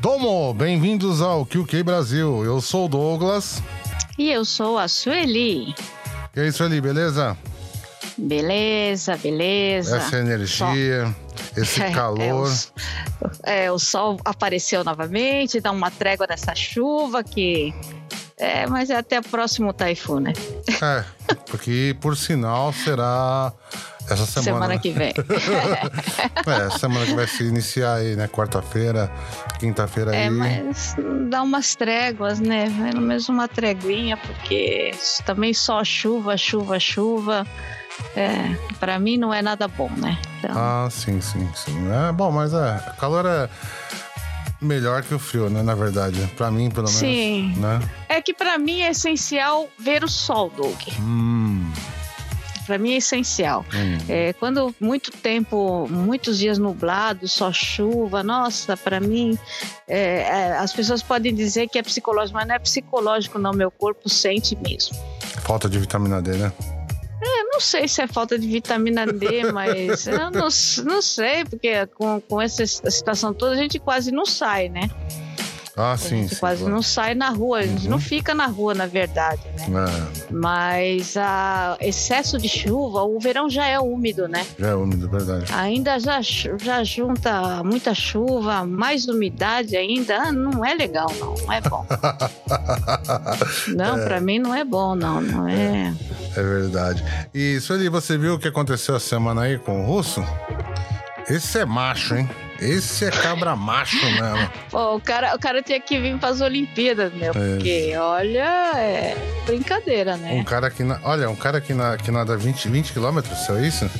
Domo, bem-vindos ao QQ Brasil. Eu sou o Douglas. E eu sou a Sueli. E aí, Sueli, beleza? Beleza, beleza. Essa energia, esse calor. É, é, o, é, o sol apareceu novamente, dá uma trégua nessa chuva que. É, mas é até o próximo taifun, né? É, porque por sinal será essa semana. Semana né? que vem. é, semana que vai se iniciar aí, né? Quarta-feira, quinta-feira é, aí. É, mas dá umas tréguas, né? Pelo menos uma treguinha, porque também só chuva, chuva, chuva. É, para mim não é nada bom, né? Então... Ah, sim, sim, sim. É bom, mas é, calor é melhor que o frio, né? Na verdade, para mim, pelo menos. Sim. Né? É que para mim é essencial ver o sol, Doug. Hum para mim é essencial. Hum. É, quando muito tempo, muitos dias nublados, só chuva, nossa, para mim, é, é, as pessoas podem dizer que é psicológico, mas não é psicológico, não. Meu corpo sente mesmo. Falta de vitamina D, né? Não sei se é falta de vitamina D, mas eu não, não sei, porque com, com essa situação toda a gente quase não sai, né? Ah, sim. A gente sim, quase claro. não sai na rua, a gente uhum. não fica na rua, na verdade, né? É. Mas a excesso de chuva, o verão já é úmido, né? Já é úmido, verdade. Ainda já, já junta muita chuva, mais umidade ainda, ah, não é legal, não, não é bom. não, é. para mim não é bom, não, não é. É verdade. E Sueli, você viu o que aconteceu a semana aí com o russo? Esse é macho, hein? Esse é cabra macho mesmo. Pô, o cara, o cara tinha que vir para as Olimpíadas, meu, é. porque olha, é brincadeira, né? Um cara que, na, olha, um cara que, na, que nada 20, 20 quilômetros, é isso?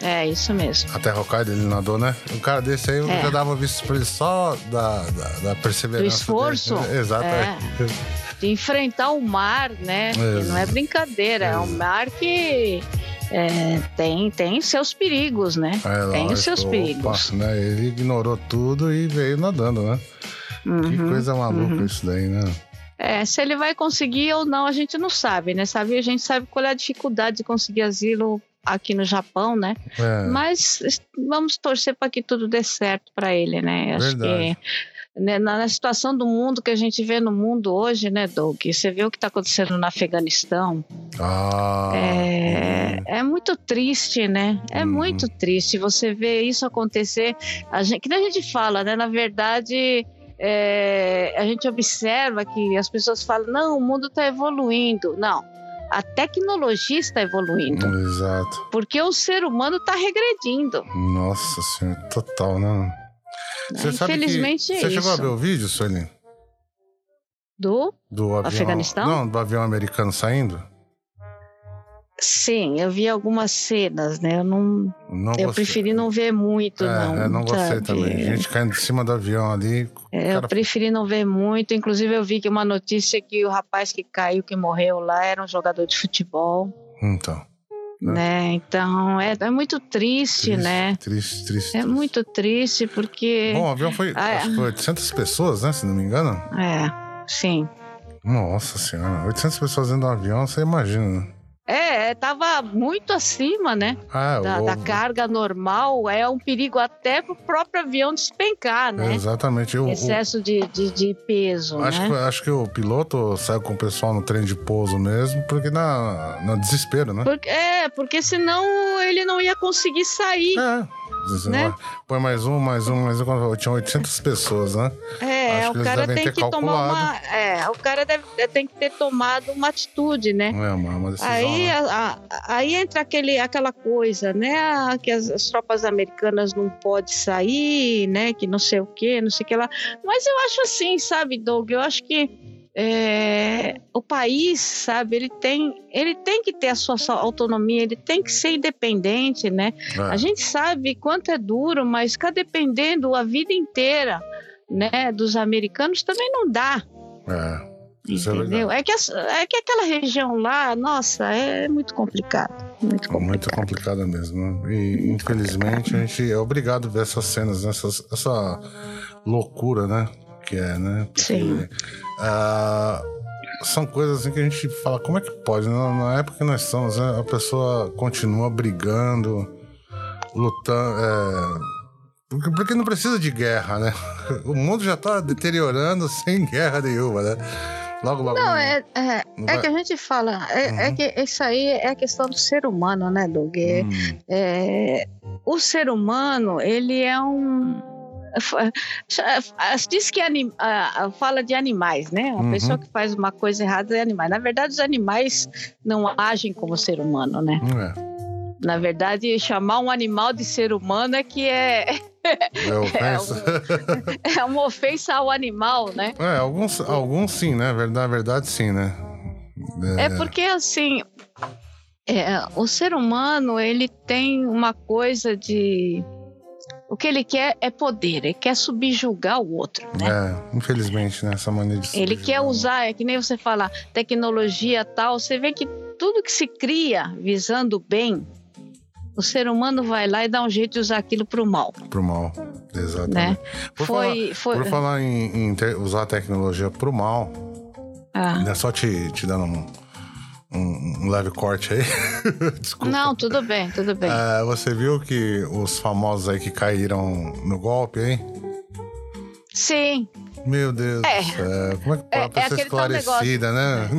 É, isso mesmo. Até Hokkaido ele nadou, né? Um cara desse aí eu é. já dava visto pra ele só da, da, da perseverança. Do esforço. Dele. Exato. É. De enfrentar o mar, né? Não é brincadeira, é um mar que é, tem, tem seus perigos, né? É, tem os seus opa, perigos. Né? Ele ignorou tudo e veio nadando, né? Uhum, que coisa maluca uhum. isso daí, né? É, se ele vai conseguir ou não, a gente não sabe, né? Sabe, a gente sabe qual é a dificuldade de conseguir asilo aqui no Japão, né? É. Mas vamos torcer para que tudo dê certo para ele, né? Acho Verdade. que né, na, situação do mundo que a gente vê no mundo hoje, né, Doug? Você vê o que está acontecendo no Afeganistão. Ah, é, é muito triste, né? É hum. muito triste você ver isso acontecer. A gente, que a gente fala, né? Na verdade. É, a gente observa que as pessoas falam: não, o mundo está evoluindo. Não, a tecnologia está evoluindo. Exato. Porque o ser humano está regredindo. Nossa senhora, total, né? Você sabe Infelizmente que, é Você isso. chegou a ver o vídeo, Sueli? Do? Do avião, Afeganistão? Não, do avião americano saindo? Sim, eu vi algumas cenas, né? Eu não. não eu preferi não ver muito, é, não. É, não gostei sabe? também. Gente caindo de cima do avião ali. É, cara... Eu preferi não ver muito. Inclusive, eu vi que uma notícia que o rapaz que caiu, que morreu lá, era um jogador de futebol. Então. Né? né? Então é, é muito triste, triste, né? Triste, triste. É muito triste porque. Bom, o avião foi, ah, acho que foi 800 pessoas, né? Se não me engano. É, sim. Nossa senhora, 800 pessoas dentro do avião, você imagina. Né? É, estava muito acima, né? Ah, da, o... da, carga normal. É um perigo até para o próprio avião despencar, né? É, exatamente. O, Excesso o... De, de, de, peso. Acho, né? que, acho que o piloto saiu com o pessoal no trem de pouso mesmo, porque na, na desespero, né? Porque, é, porque senão ele não ia conseguir sair. É. Né? Põe mais um, mais um, mais um. Tinha 800 pessoas, né? É, Acho o cara tem que calculado. tomar uma. É, o cara deve, tem que ter tomado uma atitude, né? É, uma, uma decisão, aí, né? a, a, aí entra aquele, aquela coisa, né? Que as, as, tropas americanas não podem sair, né? Que não sei o que, não sei o que lá. Mas eu acho assim, sabe, Doug? Eu acho que é, o país, sabe, ele tem, ele tem que ter a sua, sua autonomia, ele tem que ser independente, né? É. A gente sabe quanto é duro, mas ficar dependendo a vida inteira, né, dos americanos também não dá. É. Isso é Entendeu? É, que, as- é que aquela região lá, nossa, é muito complicado. Muito complicado. Muito complicado mesmo. né? E infelizmente a gente é obrigado a ver essas cenas, né? Essas- essa loucura, né? Que é, né? Porque, Sim. Ah, são coisas assim que a gente fala, como é que pode? Na, na época que nós estamos, né? a pessoa continua brigando, lutando. é, porque, porque não precisa de guerra, né? O mundo já tá deteriorando sem guerra nenhuma, né? Logo, logo. Não, é, é, não é que a gente fala, é, é Uhum. que isso aí é a questão do ser humano, né, Doug? É- Hum, é, o ser humano, ele é um. Diz que anim- ah, ah, fala de animais, né? Uma Uhum. pessoa que faz uma coisa errada é animais. Na verdade, os animais não agem como ser humano, né? é. Na verdade, chamar um animal de ser humano é que é, É ofensa. é uma ofensa ao animal, né? É, alguns, alguns sim, né? Na verdade, sim, né? É porque assim, é, o ser humano ele tem uma coisa de o que ele quer é poder, ele quer subjugar o outro, né? É, infelizmente, né? Essa mania de Ele quer usar, é que nem você fala, tecnologia tal, você vê que tudo que se cria visando o bem, o ser humano vai lá e dá um jeito de usar aquilo para o mal, Pro mal. Exatamente. né? Por Foi, foi, Por falar em, em ter- usar a tecnologia pro mal, ah. é só te, te dando um, um- um leve corte aí. Desculpa. Não, tudo bem, tudo bem. É, você viu que os famosos aí que caíram no golpe, hein? Sim, Meu Deus É. do céu. Como é que É- é tal esclarecida, né?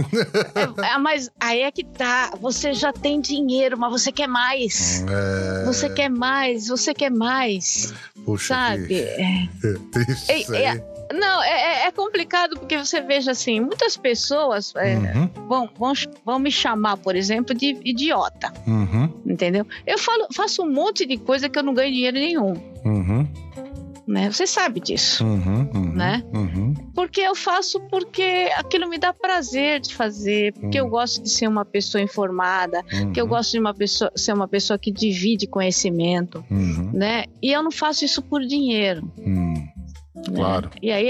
é, é, mas aí é que tá. Você já tem dinheiro, mas você quer mais. É, Você quer mais, você quer mais, Puxa, sabe? que É. triste Ei, isso aí. é- Não, é, é- é complicado porque você veja assim, muitas pessoas é, Uhum, vão, vão, vão me chamar, por exemplo, de idiota, uhum, entendeu? Eu falo, faço um monte de coisa que eu não ganho dinheiro nenhum, uhum, né? Você sabe disso. uhum, uhum, Né? Uhum, Porque eu faço porque aquilo me dá prazer de fazer, porque eu gosto de ser uma pessoa informada, porque eu uhum, gosto de uma pessoa, ser uma pessoa que divide conhecimento, uhum, né? E eu não faço isso por dinheiro. uhum. Né? Claro. E aí,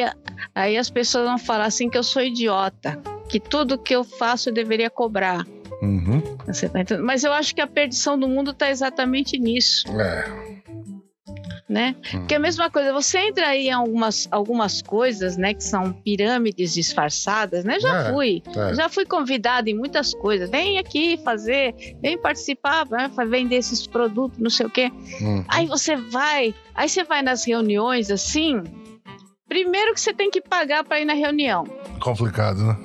aí as pessoas vão falar assim que eu sou idiota, que tudo que eu faço eu deveria cobrar. Uhum. Você tá entendendo? Mas eu acho que a perdição do mundo está exatamente nisso, É. né? Hum. Porque é a mesma coisa, você entra aí em algumas, algumas coisas, né, que são pirâmides disfarçadas, né? Já É, fui, é. já fui convidada em muitas coisas. Vem aqui fazer, vem participar, né, vender esses produtos, não sei o quê. Uhum. Aí você vai, aí você vai nas reuniões assim. Primeiro que você tem que pagar para ir na reunião, Complicado, né?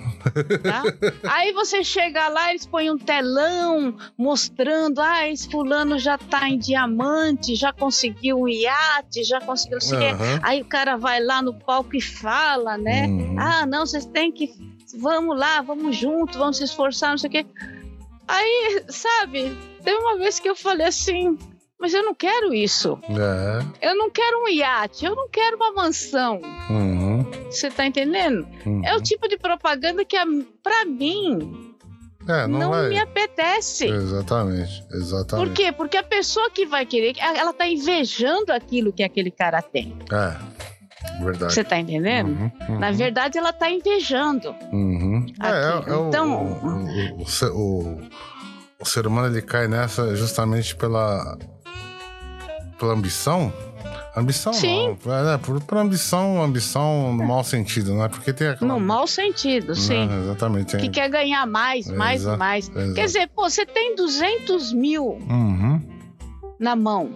tá? Aí você chega lá, eles põem um telão mostrando, ah, esse fulano já tá em diamante, já conseguiu um iate, já conseguiu não sei o. Aham. Aí o cara vai lá no palco e fala, né? Uhum. Ah, não, vocês têm que. Vamos lá, vamos junto, vamos se esforçar, não sei o quê. Aí, sabe, teve uma vez que eu falei assim, mas eu não quero isso. É. Eu não quero um iate, eu não quero uma mansão. Uhum. Você tá entendendo? Uhum. É o tipo de propaganda que, a- pra mim, É, não, não, vai. me apetece. Exatamente, exatamente. Por quê? Porque a pessoa que vai querer, ela tá invejando aquilo que aquele cara tem. É, verdade. Você tá entendendo? Uhum, uhum, Na verdade, ela tá invejando. uhum. É, é, é Então- o, o, o, o- o ser humano ele cai nessa justamente pela pela ambição. Ambição Sim. não, é, né, por, por ambição, ambição no mau sentido, né? Porque tem aquela No mau sentido, sim. Né, exatamente. Que quer ganhar mais, mais Exa- e mais. exato. Quer dizer, pô, você tem 200 mil Uhum. na mão.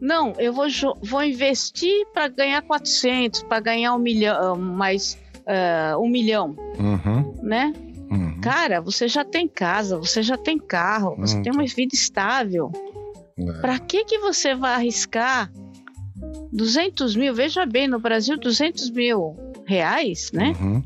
Não, eu vou, vou investir para ganhar 400, para ganhar um milhão, mais ah, um milhão, Uhum. né? Uhum. Cara, você já tem casa, você já tem carro, você tem uma vida estável. É. Para que que você vai arriscar 200 mil? Veja bem, no Brasil, 200 mil reais, né? Uhum.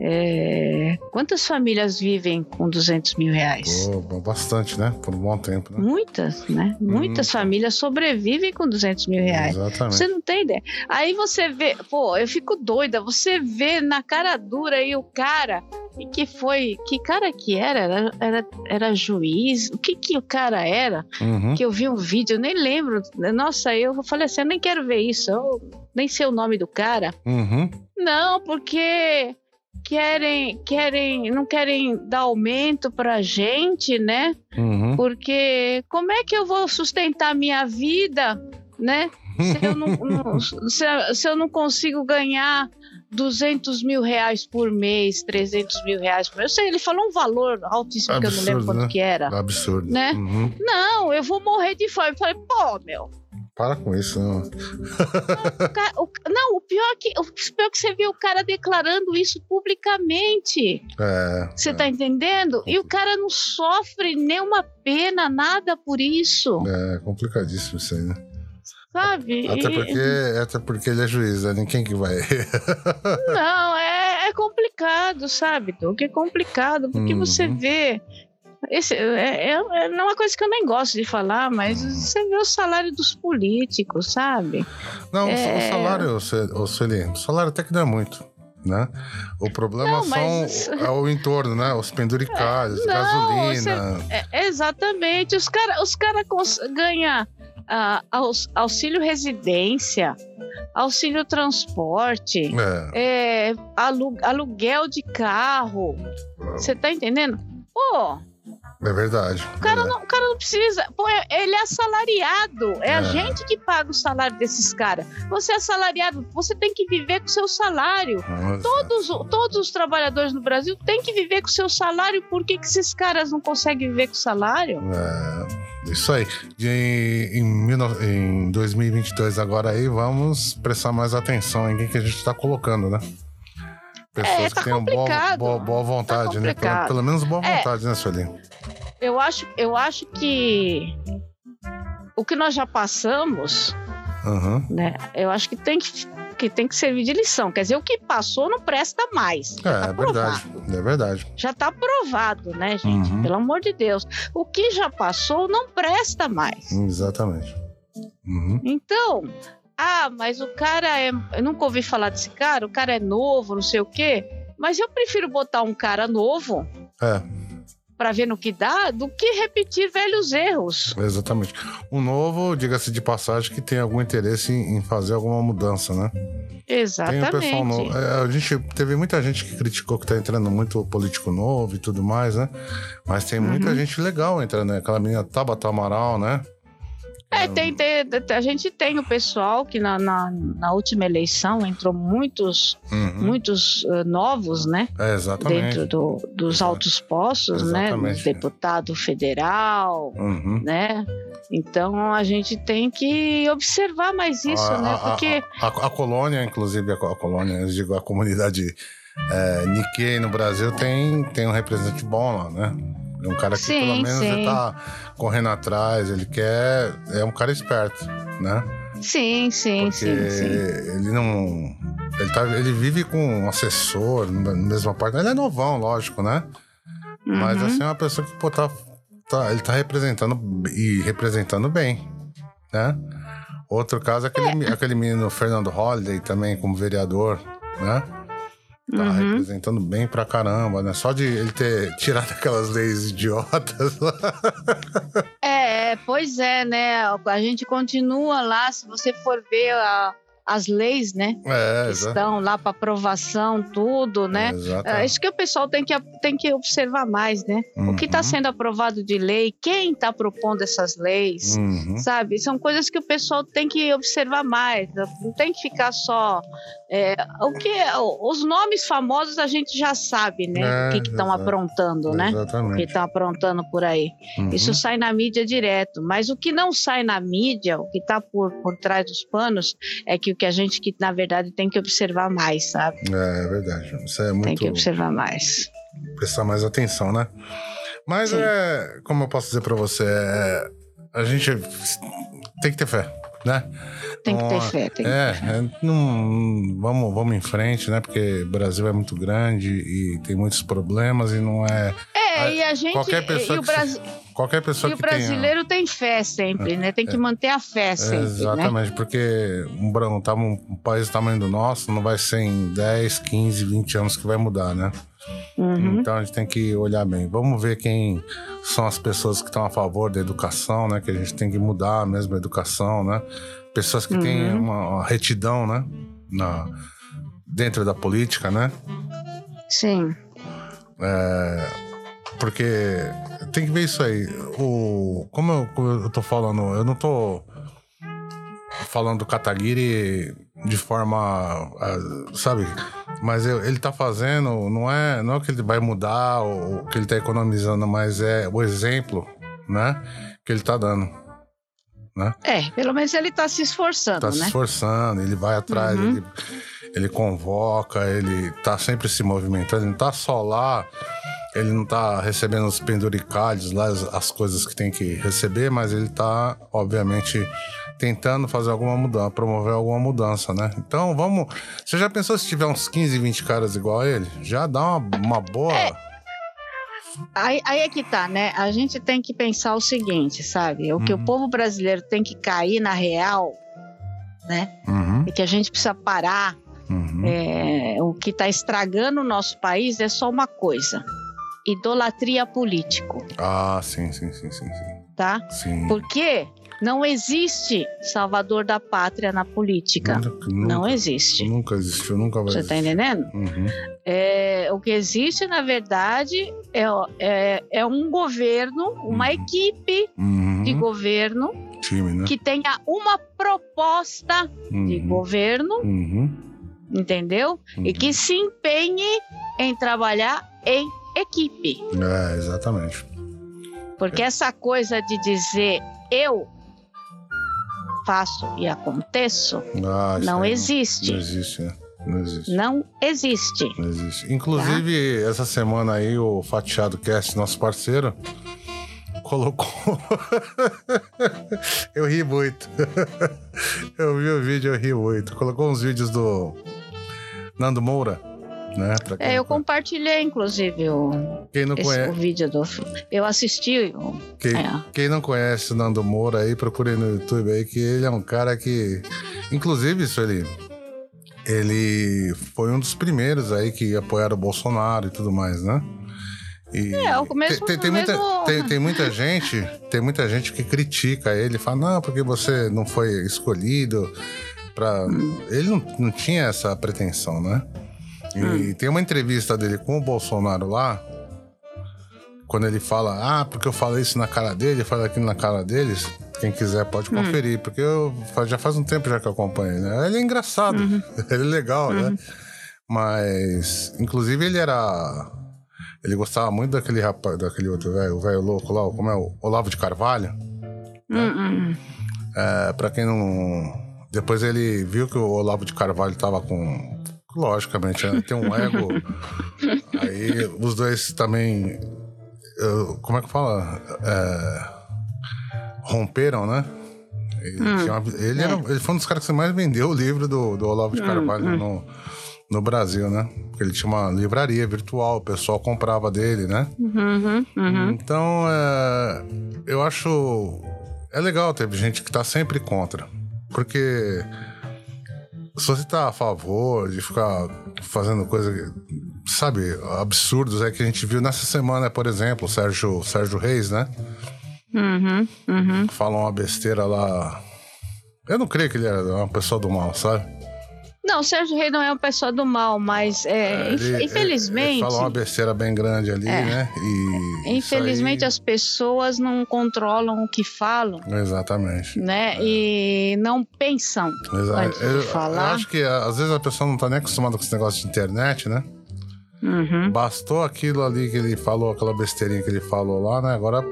É, Quantas famílias vivem com 200 mil reais? Pô, bastante, né? Por um bom tempo, né? Muitas, né? Muitas famílias sobrevivem com 200 mil reais. Exatamente. Você não tem ideia. Aí você vê, pô, eu fico doida. Você vê na cara dura aí o cara e que foi, que cara que era? Era, era, era juiz? O que que o cara era? Uhum. Que eu vi um vídeo, eu nem lembro. Nossa, eu falei assim, eu nem quero ver isso. Eu nem sei o nome do cara. Uhum. Não, porque querem, querem, não querem dar aumento para gente, né? Uhum. Porque como é que eu vou sustentar minha vida, né? Se eu não, não se, se, eu não consigo ganhar 200 mil reais por mês, 300 mil reais por mês. Eu sei, ele falou um valor altíssimo Absurdo, que eu não lembro quanto né? que era. Absurdo. Né? Uhum. Não, eu vou morrer de fome. Eu falei, pô, meu, para com isso, não. o cara, o, não, o pior, é que, o pior é que você vê o cara declarando isso publicamente. É. Você é. tá entendendo? E o cara não sofre nenhuma pena, nada por isso. É complicadíssimo isso aí, né? Sabe? Até porque, até porque ele é juiz, né? Quem que vai? não, é, é complicado, sabe, Que É complicado, porque uhum. você vê esse, é, é, é uma coisa que eu nem gosto de falar, mas você vê o salário dos políticos, sabe? Não, é... o salário, o Sueli, o salário até que não é muito. Né? O problema não, mas... são é o entorno, né? Os penduricários, não, gasolina. Você... É, exatamente. Os caras os cara ganham uh, aus, auxílio residência, auxílio transporte, é. É, aluguel de carro. Você tá entendendo? Pô, é verdade. O cara, é. não, o cara não precisa. Pô, ele é assalariado. É, é, a gente que paga o salário desses caras. Você é assalariado, você tem que viver com o seu salário. Todos, todos os trabalhadores no Brasil têm que viver com o seu salário. Por que, que esses caras não conseguem viver com o salário? É, isso aí. Em, em 2022, agora aí, vamos prestar mais atenção em quem que a gente está colocando, né? Pessoas é, tá que tenham boa, boa, boa vontade, tá né? Pelo, pelo, menos boa é. vontade, né, Sueli? Eu acho, eu acho que o que nós já passamos, uhum. né? Eu acho que tem que, que tem que servir de lição. Quer dizer, o que passou não presta mais. É, tá é verdade. É verdade. Já está provado, né, gente? Uhum. Pelo amor de Deus. O que já passou não presta mais. Exatamente. Uhum. Então, ah, mas o cara é. Eu nunca ouvi falar desse cara, o cara é novo, não sei o quê. Mas eu prefiro botar um cara novo. É. Para ver no que dá, do que repetir velhos erros. Exatamente. O novo, diga-se de passagem, que tem algum interesse em fazer alguma mudança, né? Exatamente. Tem um pessoal novo. É, a gente teve muita gente que criticou que tá entrando muito político novo e tudo mais, né? Mas tem muita uhum. gente legal entrando, né? Aquela menina Tabata Amaral, né? É, tem, tem, a gente tem o pessoal que na, na, na última eleição entrou muitos, uhum. muitos uh, novos, né? É, exatamente. Dentro do, dos Exato. altos postos, exatamente. né? Deputado federal, uhum. né? Então a gente tem que observar mais isso, a, né? Porque. A, a, a, colônia, inclusive, a, colônia, eu digo, a comunidade é, Nikkei no Brasil tem, tem um representante bom lá, né? É um cara que sim, pelo menos sim. ele tá correndo atrás, ele quer. É um cara esperto, né? Sim, sim, Porque sim, sim. Ele não. Ele, tá, ele vive com um assessor na mesma parte. Ele é novão, lógico, né? Uhum. Mas assim, é uma pessoa que, pô, tá, tá, ele tá representando e representando bem, né? Outro caso é aquele, é. aquele menino Fernando Holliday também, como vereador, né? Tá uhum. representando bem pra caramba, né? Só de ele ter tirado aquelas leis idiotas. é, pois é, né? A gente continua lá, se você for ver a, as leis, né? É, estão lá para aprovação, tudo, né? É, isso que o pessoal tem que, tem que observar mais, né? Uhum. O que está sendo aprovado de lei, quem está propondo essas leis, uhum. sabe? São coisas que o pessoal tem que observar mais. Não tem que ficar só. É, o que os nomes famosos a gente já sabe, né? É, o que estão aprontando, né? Exatamente. O que estão aprontando por aí. Uhum. Isso sai na mídia direto. Mas o que não sai na mídia, o que está por, por trás dos panos, é que que a gente que na verdade tem que observar mais, sabe? É, é verdade. Isso é muito. Tem que observar mais. Prestar mais atenção, né? Mas Sim. é, como eu posso dizer para você, é, a gente tem que ter fé, né? Tem que ter fé. Tem é, que ter fé. é não, vamos, vamos em frente, né? Porque o Brasil é muito grande e tem muitos problemas e não é. É, e a gente. Qualquer pessoa e o se- Brasil, Qualquer pessoa e o que tenha. brasileiro tem fé sempre, né? Tem que manter a fé sempre, né? Exatamente, porque um, um, um país do tamanho do nosso não vai ser em 10, 15, 20 anos que vai mudar, né? Uhum. Então a gente tem que olhar bem. Vamos ver quem são as pessoas que estão a favor da educação, né? Que a gente tem que mudar mesmo a educação, né? Pessoas que têm Uhum. uma, uma retidão, né? Na, dentro da política, né? Sim. É, porque tem que ver isso aí. O, como eu, como eu tô falando, eu não tô falando do Kataguiri de forma, ah, sabe? Mas ele tá fazendo, não é, não é que ele vai mudar o que ele tá economizando, mas é o exemplo, né? Que ele tá dando. Né? É, pelo menos ele tá se esforçando, tá né? se esforçando, ele vai atrás, Uhum. ele, ele convoca, ele tá sempre se movimentando, ele não tá só lá, ele não tá recebendo os penduricalhos lá, as, as coisas que tem que receber, mas ele tá, obviamente, tentando fazer alguma mudança, promover alguma mudança, né? Então vamos. Você já pensou se tiver uns 15, 20 caras igual a ele? Já dá uma, uma boa. Aí, aí é que tá, né? A gente tem que pensar o seguinte, sabe? O que Uhum. o povo brasileiro tem que cair na real, né? Uhum, E que a gente precisa parar. uhum. é, o que está estragando o nosso país é só uma coisa: idolatria político, Ah, sim, sim, sim, sim, sim. tá? Sim. Porque não existe salvador da pátria na política. Nunca, Não existe. nunca existiu, nunca vai Você está entendendo? Uhum. É, o que existe, na verdade, é, é, é um governo, uma Uhum. equipe Uhum. de governo Time, né? que tenha uma proposta de Uhum. governo, Uhum. entendeu? E Uhum. que se empenhe em trabalhar em equipe. É, exatamente. Porque essa coisa de dizer eu faço e aconteço Ah, não aí existe. Não existe, né? Não existe. Não existe. Não existe. Inclusive, essa semana aí, o Fatiado Cast, nosso parceiro, colocou. eu ri muito. eu vi o vídeo, eu ri muito. Colocou uns vídeos do Nando Moura, né? É, eu compartilhei, inclusive, o, quem, não esse, o conhece, vídeo do. Eu assisti. o- quem, é. quem não conhece o Nando Moura aí, procure no YouTube aí, que ele é um cara que. Inclusive, isso ele. Ele foi um dos primeiros aí que apoiaram o Bolsonaro e tudo mais, né? E É, o mesmo- tem, tem, tem o muita, mesmo- tem, tem muita gente, tem muita gente que critica ele, fala, não, porque você não foi escolhido para Ele não, não tinha essa pretensão, né? E tem uma entrevista dele com o Bolsonaro lá, quando ele fala, ah, porque eu falei isso na cara dele, eu falei aquilo na cara deles. Quem quiser pode conferir, porque eu já faz um tempo já que eu acompanho ele. né? Ele é engraçado, ele é legal, né? Mas, inclusive, ele era. Ele gostava muito daquele rapaz, daquele outro velho, o velho louco lá, como é o Olavo de Carvalho. Hum, hum, hum. É, pra quem não. Depois ele viu que o Olavo de Carvalho tava com. Logicamente, né? tem um ego. Aí os dois também. eu- como é que fala? É, romperam, né? Ele, tinha uma- ele era- ele foi um dos caras que mais vendeu o livro do, do Olavo de Carvalho no, no Brasil, né? Porque ele tinha uma livraria virtual, o pessoal comprava dele, né? Uhum, uhum. Então, é, eu acho. É legal ter gente que tá sempre contra. Porque se você tá a favor de ficar fazendo coisa, sabe, absurdos é que a gente viu nessa semana, por exemplo, o Sérgio, Sérgio Reis, né? Uhum, uhum. Fala uma besteira lá. Eu não creio que ele era uma pessoa do mal, sabe? Não, o Sérgio Rei não é uma pessoa do mal, mas é, inf- Ele- infelizmente. Ele fala uma besteira bem grande ali, É. né? E Infelizmente isso as pessoas não controlam o que falam, aí- Exatamente. né? E não pensam Exato. antes Eu, de falar. eu acho que às vezes a pessoa não tá nem acostumada com esse negócio de internet, né? Uhum. Bastou aquilo ali que ele falou, aquela besteirinha que ele falou lá, né? Agora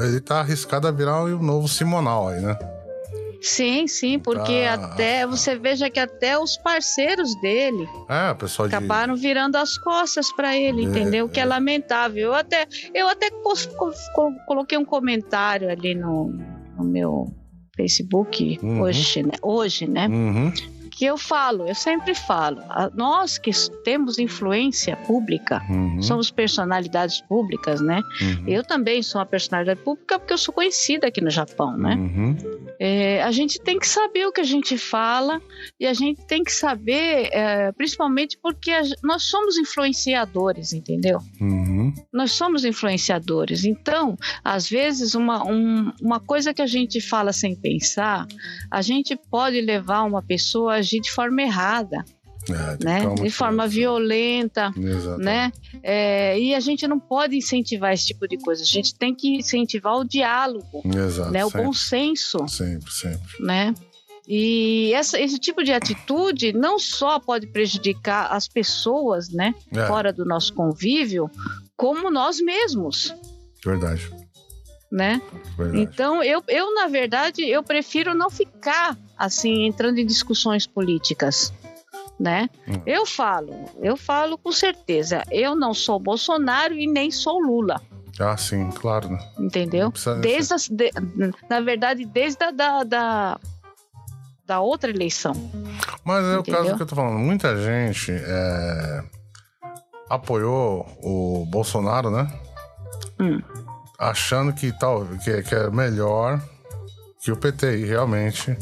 ele tá arriscado a virar um novo Simonal aí, né? Sim, sim, porque Ah. até você veja que até os parceiros dele É, o pessoal de. acabaram virando as costas para ele, É, entendeu? O que é lamentável. Eu até, eu até coloquei um comentário ali no, no meu Facebook Uhum. hoje, né? Hoje, né? Uhum, Que eu falo, eu sempre falo, nós que temos influência pública, uhum, somos personalidades públicas, né? uhum, Eu também sou uma personalidade pública porque eu sou conhecida aqui no Japão, né? uhum, É, a gente tem que saber o que a gente fala e a gente tem que saber, é, principalmente porque a nós somos influenciadores, entendeu? uhum, Nós somos influenciadores. Então, às vezes, uma, um- uma coisa que a gente fala sem pensar, a gente pode levar uma pessoa a agir de forma errada. É, tem né? De forma violenta, Exatamente. né? É, e a gente não pode incentivar esse tipo de coisa. A gente tem que incentivar o diálogo, Exato. né? O sempre, bom senso, sempre, sempre. né? E essa- esse tipo de atitude não só pode prejudicar as pessoas, né? É, Fora do nosso convívio, como nós mesmos, verdade. né? verdade. Então, eu, eu, na verdade, eu prefiro não ficar assim, entrando em discussões políticas. Né? Hum. Eu falo, eu falo com certeza. Eu não sou Bolsonaro e nem sou Lula, Ah, sim, claro. Né? entendeu? Desde as- de- na verdade, desde a da, da, da outra eleição. Mas é o Entendeu? caso que eu tô falando. Muita gente é, apoiou o Bolsonaro, né? Hum. Achando que, tal, que, que é melhor que o PT. E realmente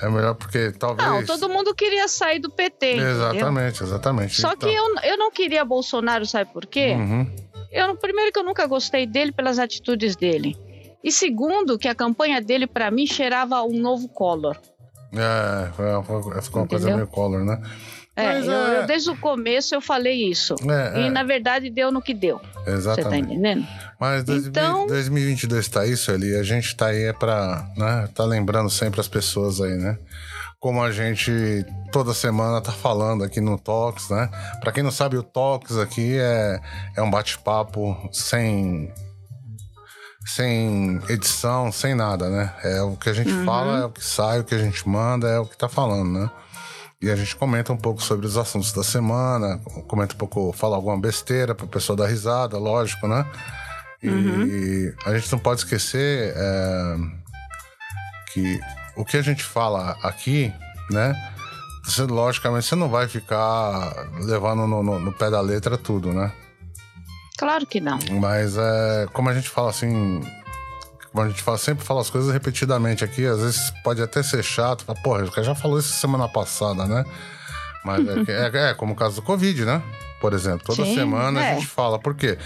é melhor porque talvez. Não, todo mundo queria sair do PT. entendeu? Exatamente, exatamente. Só Então, que eu, eu não queria Bolsonaro, sabe por quê? Uhum. Eu, primeiro que eu nunca gostei dele pelas atitudes dele. E segundo, que a campanha dele, pra mim, cheirava um novo Collor. É, é, ficou uma coisa Entendeu? meio color, né? É, eu, é- eu desde o começo eu falei isso. É, E é, na verdade deu no que deu. Você tá exatamente. entendendo? Mas 2000 Então- 2022 tá isso ali, a gente tá aí é pra, né, tá lembrando sempre as pessoas aí, né? Como a gente toda semana tá falando aqui no Talks, né? Pra quem não sabe, o Talks aqui é, é um bate-papo sem sem edição, sem nada, né? É o que a gente Uhum. fala, é o que sai, o que a gente manda, é o que tá falando, né? E a gente comenta um pouco sobre os assuntos da semana, comenta um pouco, fala alguma besteira para o pessoal dar risada, lógico, né? E Uhum. a gente não pode esquecer é, que o que a gente fala aqui, né? Você, logicamente, você não vai ficar levando no, no- no pé da letra tudo, né? Claro que não. Mas é, como a gente fala assim. Como a gente fala, sempre fala as coisas repetidamente aqui, às vezes pode até ser chato. Fala, Porra, o cara já falou isso semana passada, né? Mas é, é- é como o caso do Covid, né? Por exemplo, toda Sim, semana a é. gente fala. Por quê?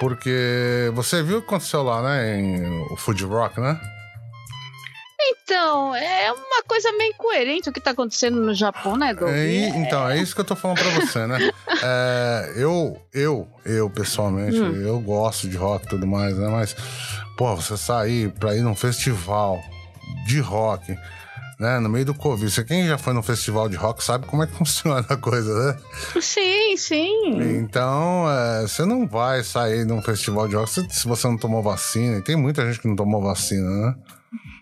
Porque você viu o que aconteceu lá, né? Em o Food Rock, né? Então, é uma coisa meio incoerente o que tá acontecendo no Japão, né, Doug? É, então, é isso que eu tô falando pra você, né? É, eu, eu, eu, pessoalmente, Hum. eu gosto de rock e tudo mais, né? Mas, pô, você sair pra ir num festival de rock, né? No meio do Covid. Você quem já foi num festival de rock sabe como é que funciona a coisa, né? Sim, sim. Então, é, você não vai sair num festival de rock se, se você não tomou vacina. E tem muita gente que não tomou vacina, né?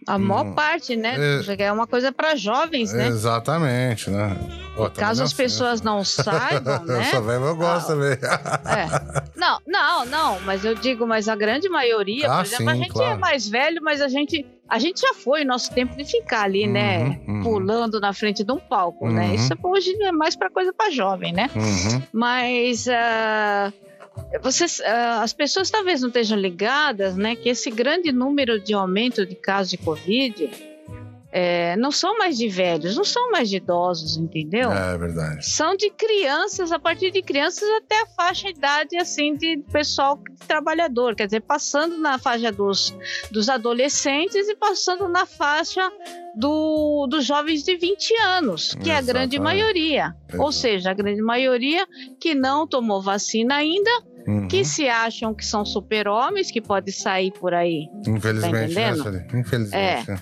A maior Hum. parte, né? É. É uma coisa para jovens, né? Exatamente, né? Pô, Caso vendo as assim, pessoas não saibam, Eu né? sou velho, eu gosto Ah, também. É. Não, não, não, mas eu digo, mas a grande maioria, Ah, por exemplo, a sim, gente é claro. mais velho, mas a gente, a gente já foi nosso tempo de ficar ali, né? Uhum, uhum. Pulando na frente de um palco, né? Uhum. Isso hoje é mais para coisa para jovem, né? Uhum. Mas ah, vocês, ah, as pessoas talvez não estejam ligadas, né? Que esse grande número de aumento de casos de Covid eh, não são mais de velhos, não são mais de idosos, entendeu? É verdade. São de crianças, a partir de crianças até a faixa de idade assim de pessoal trabalhador, quer dizer, passando na faixa dos, dos adolescentes e passando na faixa do, dos jovens de 20 anos, que é a grande Exatamente. maioria. Ou Exato. seja, a grande maioria que não tomou vacina ainda, Uhum. que se acham que são super-homens, que pode sair por aí. Infelizmente, tá né, entendendo? Sueli? Infelizmente. né?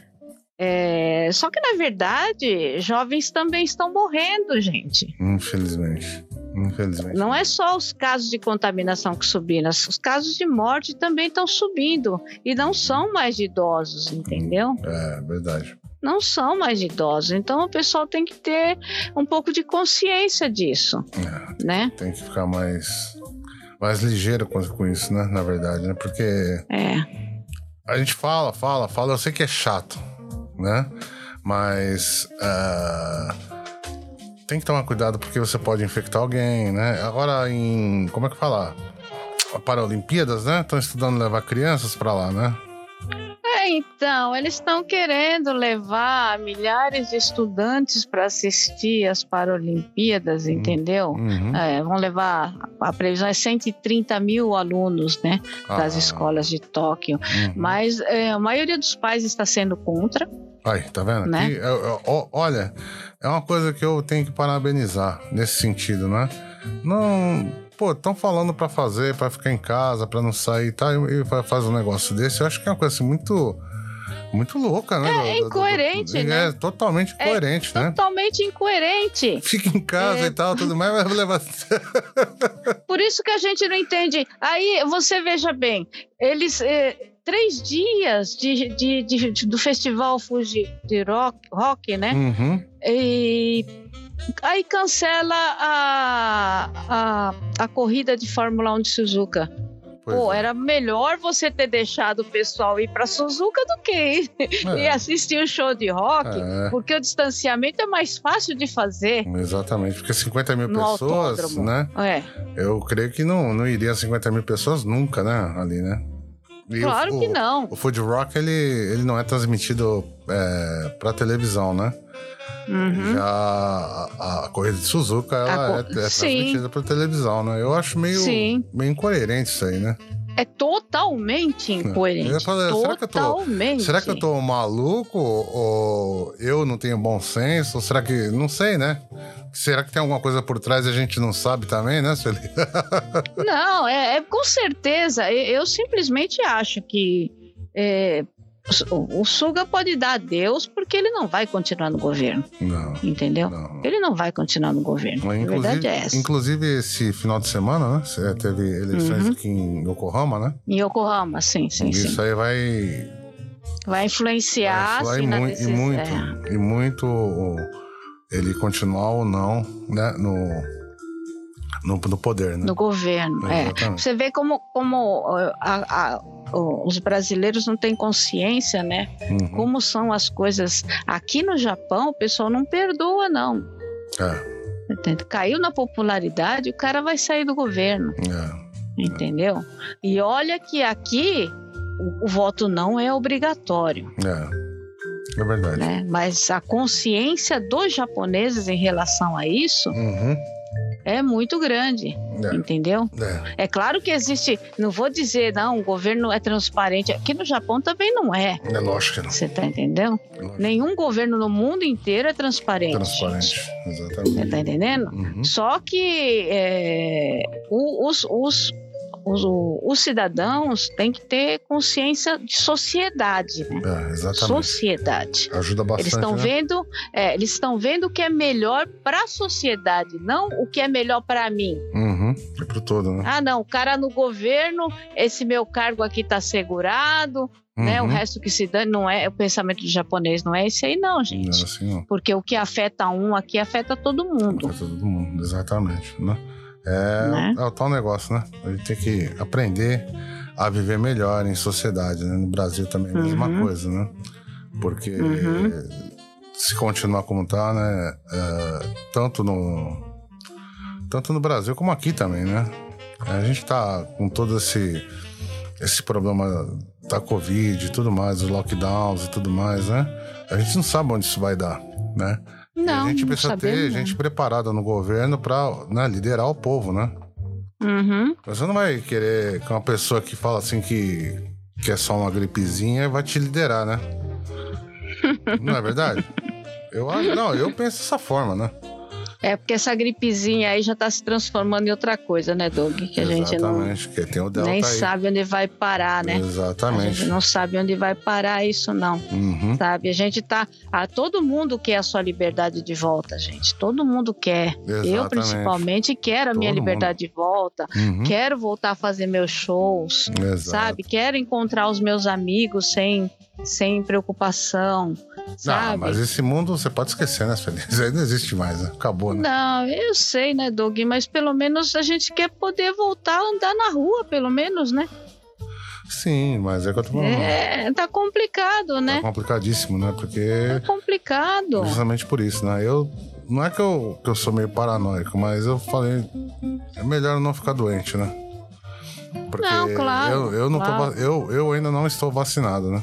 É, só que, na verdade, jovens também estão morrendo, gente. Infelizmente. Infelizmente. Não é só os casos de contaminação que subiram, os casos de morte também estão subindo. E não são mais de idosos, entendeu? É verdade. Não são mais de idosos. Então o pessoal tem que ter um pouco de consciência disso, É, né? tem que ficar mais, mais ligeiro com, com isso, né? Na verdade, né? Porque É. a gente fala, fala, fala. Eu sei que é chato, né? Mas. ah, tem que tomar cuidado porque você pode infectar alguém, né? Agora, em. Como é que fala? Paralimpíadas, né? Estão estudando levar crianças pra lá, né? É, então, eles estão querendo levar milhares de estudantes para assistir às Paralimpíadas, entendeu? Uhum. É, vão levar, a previsão é 130 mil alunos, né, das Ah, escolas de Tóquio. uhum. Mas é, a maioria dos pais está sendo contra, Aí, tá vendo? Né? Eu- eu- ó, olha, é uma coisa que eu tenho que parabenizar nesse sentido, né? Não. Pô, estão falando pra fazer, pra ficar em casa, pra não sair e tal, e fa- faz um negócio desse. Eu acho que é uma coisa assim, muito. Muito louca, né? É Do- do- do- incoerente, é, né? totalmente É incoerente, né? Totalmente incoerente. Fica em casa É. e tal, tudo mais, vai levar. Por isso que a gente não entende. Aí você veja bem, eles. eh, três dias de, de- de- do festival Fuji de rock, rock né? Uhum. E aí cancela a, a, a corrida de Fórmula 1 de Suzuka. Pois Pô, é. era melhor você ter deixado o pessoal ir para Suzuka do que ir e É, assistir o show de rock, é. porque o distanciamento é mais fácil de fazer. Exatamente, porque 50 mil pessoas, autódromo. né? É, Eu creio que não, não iria 50 mil pessoas nunca, né? Ali, né? E claro o, que não. O Food Rock, ele, ele não é transmitido é, pra televisão, né? Uhum. Já a, a corrida de Suzuka, ela A é, é transmitida pra televisão, né? Eu acho meio, Sim. meio incoerente isso aí, né? É totalmente ia incoerente. falar, será que eu tô- totalmente. Será que eu tô maluco? Ou eu não tenho bom senso? Ou será que. Não sei, né? Será que tem alguma coisa por trás e a gente não sabe também, né, Sueli? Não, é, é com certeza. Eu, eu simplesmente acho que é, o, Suga pode dar a Deus porque ele não vai continuar no governo, Não, entendeu? não. Ele não vai continuar no governo. Mas, a verdade é essa. inclusive, esse final de semana, né? Teve eleições Uhum. aqui em Yokohama, né? Em Yokohama, sim, sim, Isso sim. aí vai. Vai influenciar, vai assim, e, mui- e muito. É. E muito ele continuar ou não, né? No, no, no poder, né? No governo, é. Você vê como, como a- a- os brasileiros não têm consciência, né? Uhum. Como são as coisas. Aqui no Japão, o pessoal não perdoa, não. É, Entende? Caiu na popularidade, o cara vai sair do governo, é. entendeu? E olha que aqui o, o voto não é obrigatório, É. É verdade. né? Mas a consciência dos japoneses em relação a isso Uhum. É muito grande, É. entendeu? É. É claro que existe, não vou dizer, não, o governo é transparente. Aqui no Japão também não é. É lógico que não. Você tá entendendo? Nenhum governo no mundo inteiro é transparente. Transparente. Você Exatamente. tá entendendo? Uhum. Só que é, os, os, os, os cidadãos têm que ter consciência de sociedade, né? É, exatamente. Sociedade. Ajuda bastante. Eles estão né? vendo, é, eles estão vendo o que é melhor para a sociedade, não o que é melhor para mim. Uhum. É pro todo, né? Ah, não, o cara no governo, esse meu cargo aqui tá segurado, né? O Uhum. resto que se dane não é o pensamento do japonês, não é esse aí não, Não é gente. assim, não. Porque o que afeta um aqui afeta todo mundo. Pra todo mundo, exatamente, né? É, Né? é o tal negócio, né? A gente tem que aprender a viver melhor em sociedade, né? No Brasil também é a mesma Uhum. coisa, né? Porque Uhum. se continuar como tá, né? é, tanto no tanto no Brasil como aqui também, né? A gente tá com todo esse esse problema da Covid e tudo mais, os lockdowns e tudo mais, né? A gente não sabe onde isso vai dar, né? E Não, a gente não precisa ter sabemos, gente preparada no governo para liderar o povo, né? Uhum. Você não vai querer que uma pessoa que fala assim que, que é só uma gripezinha vai te liderar, né? não é verdade? Eu acho, não, eu penso dessa forma, né? É porque essa gripezinha aí já tá se transformando em outra coisa, né, Doug? Que a gente não, Exatamente, que tem o Delta nem aí. sabe onde vai parar, né? A Exatamente. gente não sabe onde vai parar isso, não. Uhum. Sabe? A gente tá. Ah, todo mundo quer a sua liberdade de volta, gente. Todo mundo quer. Eu, Exatamente. principalmente, quero a minha Todo liberdade de volta. Uhum. Quero voltar a fazer meus shows, Exato. sabe? Quero encontrar os meus amigos sem, sem preocupação, Não, mas esse mundo você pode esquecer, né, Feliz? Aí não existe mais, né? Acabou, né? Não, eu sei, né, Doug? Mas pelo menos a gente quer poder voltar a andar na rua, pelo menos, né? Sim, mas é que eu tô falando. É, tá complicado, né? complicadíssimo, né? Porque Tá complicado. Justamente por isso, né? Eu. Não é que eu, que eu sou meio paranoico, mas eu falei. É melhor não ficar doente, né? Porque Não, claro, eu, eu, não tô claro. va- eu, eu ainda não estou vacinado, né?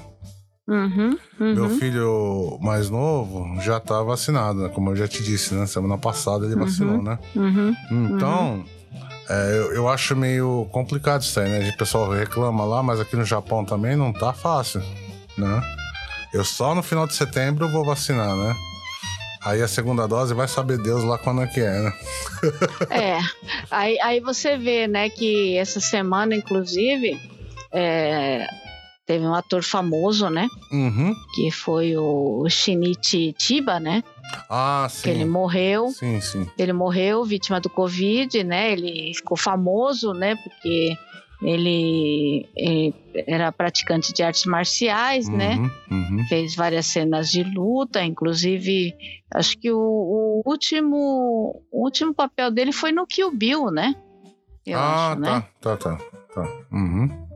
Uhum, uhum. Meu filho mais novo já tá vacinado, né? Como eu já te disse, né? Semana passada ele vacinou, né? Uhum. Então, é, eu, eu acho meio complicado isso aí, né? O pessoal reclama lá, mas aqui no Japão também não tá fácil, né? Eu só no final de setembro vou vacinar, né? Aí a segunda dose vai saber Deus lá quando é que é, né? é. Aí, aí você vê, né, que essa semana, inclusive, é, teve um ator famoso, né? Uhum. Que foi o Shinichi Chiba, né? Ah, sim. Que ele morreu. Sim, sim. Ele morreu vítima do Covid, né? Ele ficou famoso, né? Porque ele, ele era praticante de artes marciais, né? Uhum, uhum. Fez várias cenas de luta, inclusive, acho que o, o último, o último papel dele foi no Kill Bill, né? Eu ah, acho, tá, né? tá, tá, tá. Uhum.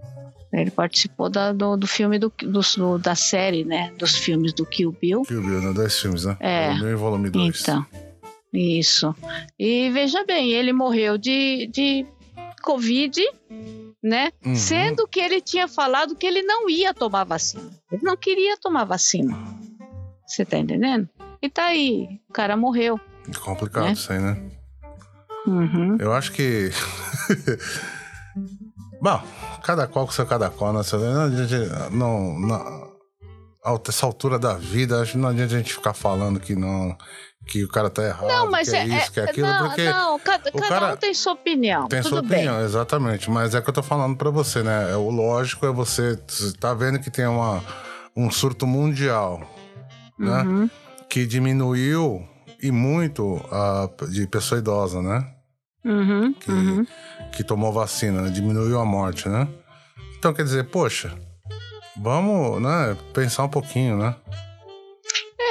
Ele participou da, do, do filme do, do, da série, né? Dos filmes do Kill Bill. Kill Bill, né? Dois filmes, né? É. Volume 1 e volume 2. Então, isso. E veja bem, ele morreu de, de Covid, né? Uhum. Sendo que ele tinha falado que ele não ia tomar vacina. Ele não queria tomar vacina. Você tá entendendo? E tá aí, o cara morreu. Complicado É. isso aí, né? Uhum. Eu acho que. Bom, cada qual com seu cada qual, né? Não, não, a essa altura da vida, acho que não adianta a gente ficar falando que não. Que o cara tá errado, Não, mas que é, é, isso, que é aquilo, não, porque não, cada, o cada cara um tem sua opinião. tem sua bem. opinião, exatamente. Mas é que eu tô falando pra você, né? É, O lógico é você. Você tá vendo que tem uma, um surto mundial, né? Uhum. Que diminuiu e muito a, de pessoa idosa, né? Uhum. que, uhum. que tomou vacina, né? diminuiu a morte, né? Então quer dizer, poxa, vamos, né, pensar um pouquinho, né?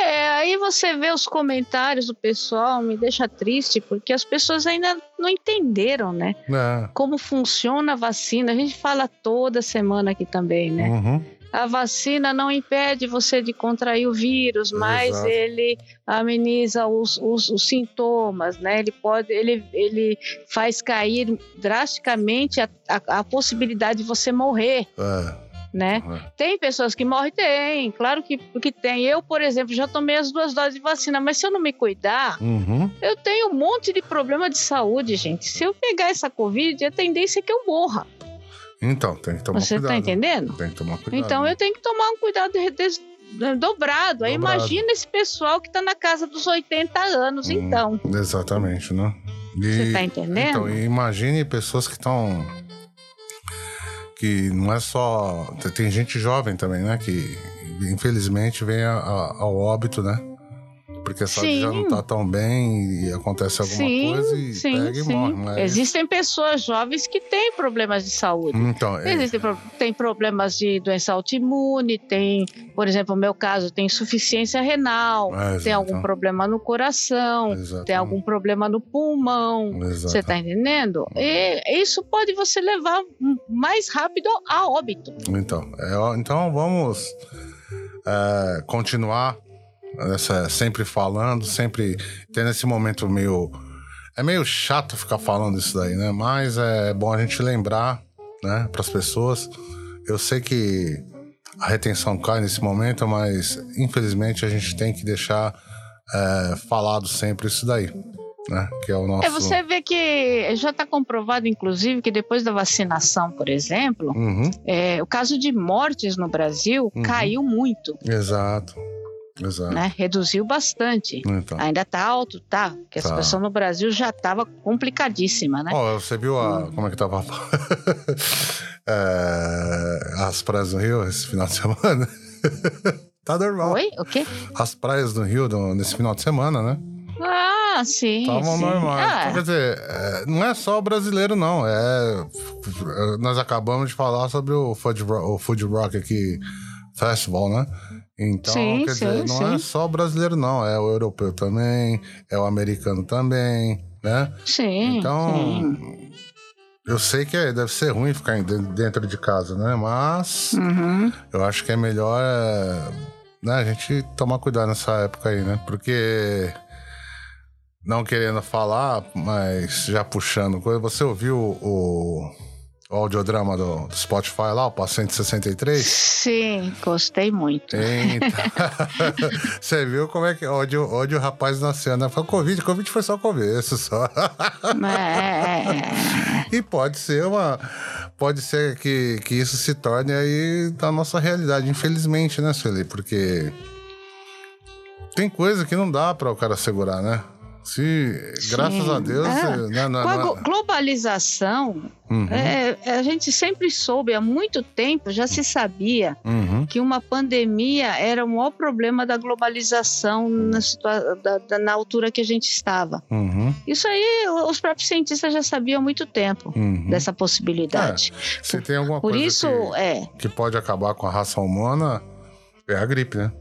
É, aí você vê os comentários do pessoal, me deixa triste, porque as pessoas ainda não entenderam, né? É. Como funciona a vacina. A gente fala toda semana aqui também, né? Uhum. A vacina não impede você de contrair o vírus, mas Exato. ele ameniza os, os, os sintomas, né? Ele pode, ele, ele faz cair drasticamente a, a, a possibilidade de você morrer, É, né? é. Tem pessoas que morrem? Tem, claro que, que tem. Eu, por exemplo, já tomei as duas doses de vacina, mas se eu não me cuidar, Uhum. eu tenho um monte de problema de saúde, gente. Se eu pegar essa Covid, a tendência é que eu morra. Então, tem que tomar Você cuidado. tá entendendo? Tem que tomar cuidado. Então eu tenho que tomar um cuidado de- de- dobrado. Aí imagina esse pessoal que tá na casa dos 80 anos, Hum, então. Exatamente, né? E, Você tá entendendo? Então, imagine pessoas que estão. Que não é só. tem- Tem gente jovem também, né? Que infelizmente vem a- a- ao óbito, né? Porque a saúde já não Sim. tá tão bem e acontece alguma sim, coisa e sim, pega e sim. morre. Mas... Existem pessoas jovens que têm problemas de saúde. Então, é, Existem pro- tem problemas de doença autoimune, tem, por exemplo, no meu caso, tem insuficiência renal, é, tem algum problema no coração, exato, tem algum problema no pulmão. Você tá entendendo? E isso pode você levar mais rápido a óbito. Então, é, então vamos é, continuar essa, sempre falando, sempre tendo esse momento meio. É meio chato ficar falando isso daí, né? Mas é bom a gente lembrar, né, para as pessoas. Eu sei que a retenção cai nesse momento, mas infelizmente a gente tem que deixar é, falado sempre isso daí, né? Que é o nosso. É, você vê que já está comprovado, inclusive, que depois da vacinação, por exemplo, Uhum, é, o caso de mortes no Brasil Uhum. caiu muito, exato, exato. né? Reduziu bastante. Então. Ainda tá alto, tá? Porque a Tá. situação no Brasil já estava complicadíssima, né? Ó, você viu a. Como é que tava? É, as praias do Rio esse final de semana? tá normal. Oi? O quê? As praias do Rio do- nesse final de semana, né? Ah, sim. Estavam sim. normais. Ah, Então, quer dizer, é, não é só o brasileiro, não. É, nós acabamos de falar sobre o Food, o Food Rock aqui Festival, né? Então, Sim, quer sim, dizer, não é só o brasileiro, não. É o europeu também, é o americano também, né? sim. Então, eu sei que é- deve ser ruim ficar dentro de casa, né? Mas Uhum. eu acho que é melhor é, né, a gente tomar cuidado nessa época aí, né? Porque, não querendo falar, mas já puxando coisa, você ouviu o, o audiodrama do, do Spotify lá, o Paciente 63? Sim, gostei muito. Eita. Você viu como é que onde, o- onde o rapaz nasceu, né? Foi Covid, Covid foi só o começo, só. É, E pode ser uma. pode ser que, que isso se torne aí da nossa realidade, infelizmente, né, Sueli? Porque tem coisa que não dá para o cara segurar, né? Se, graças a Deus. É. Né, Com a globalização, uhum. é, a gente sempre soube, há muito tempo já se sabia uhum. que uma pandemia era o maior problema da globalização na, da, da, na altura que a gente estava. Uhum. Isso aí os próprios cientistas já sabiam há muito tempo uhum. dessa possibilidade. É, se tem alguma Por coisa isso, que, é, que pode acabar com a raça humana, é a gripe, né?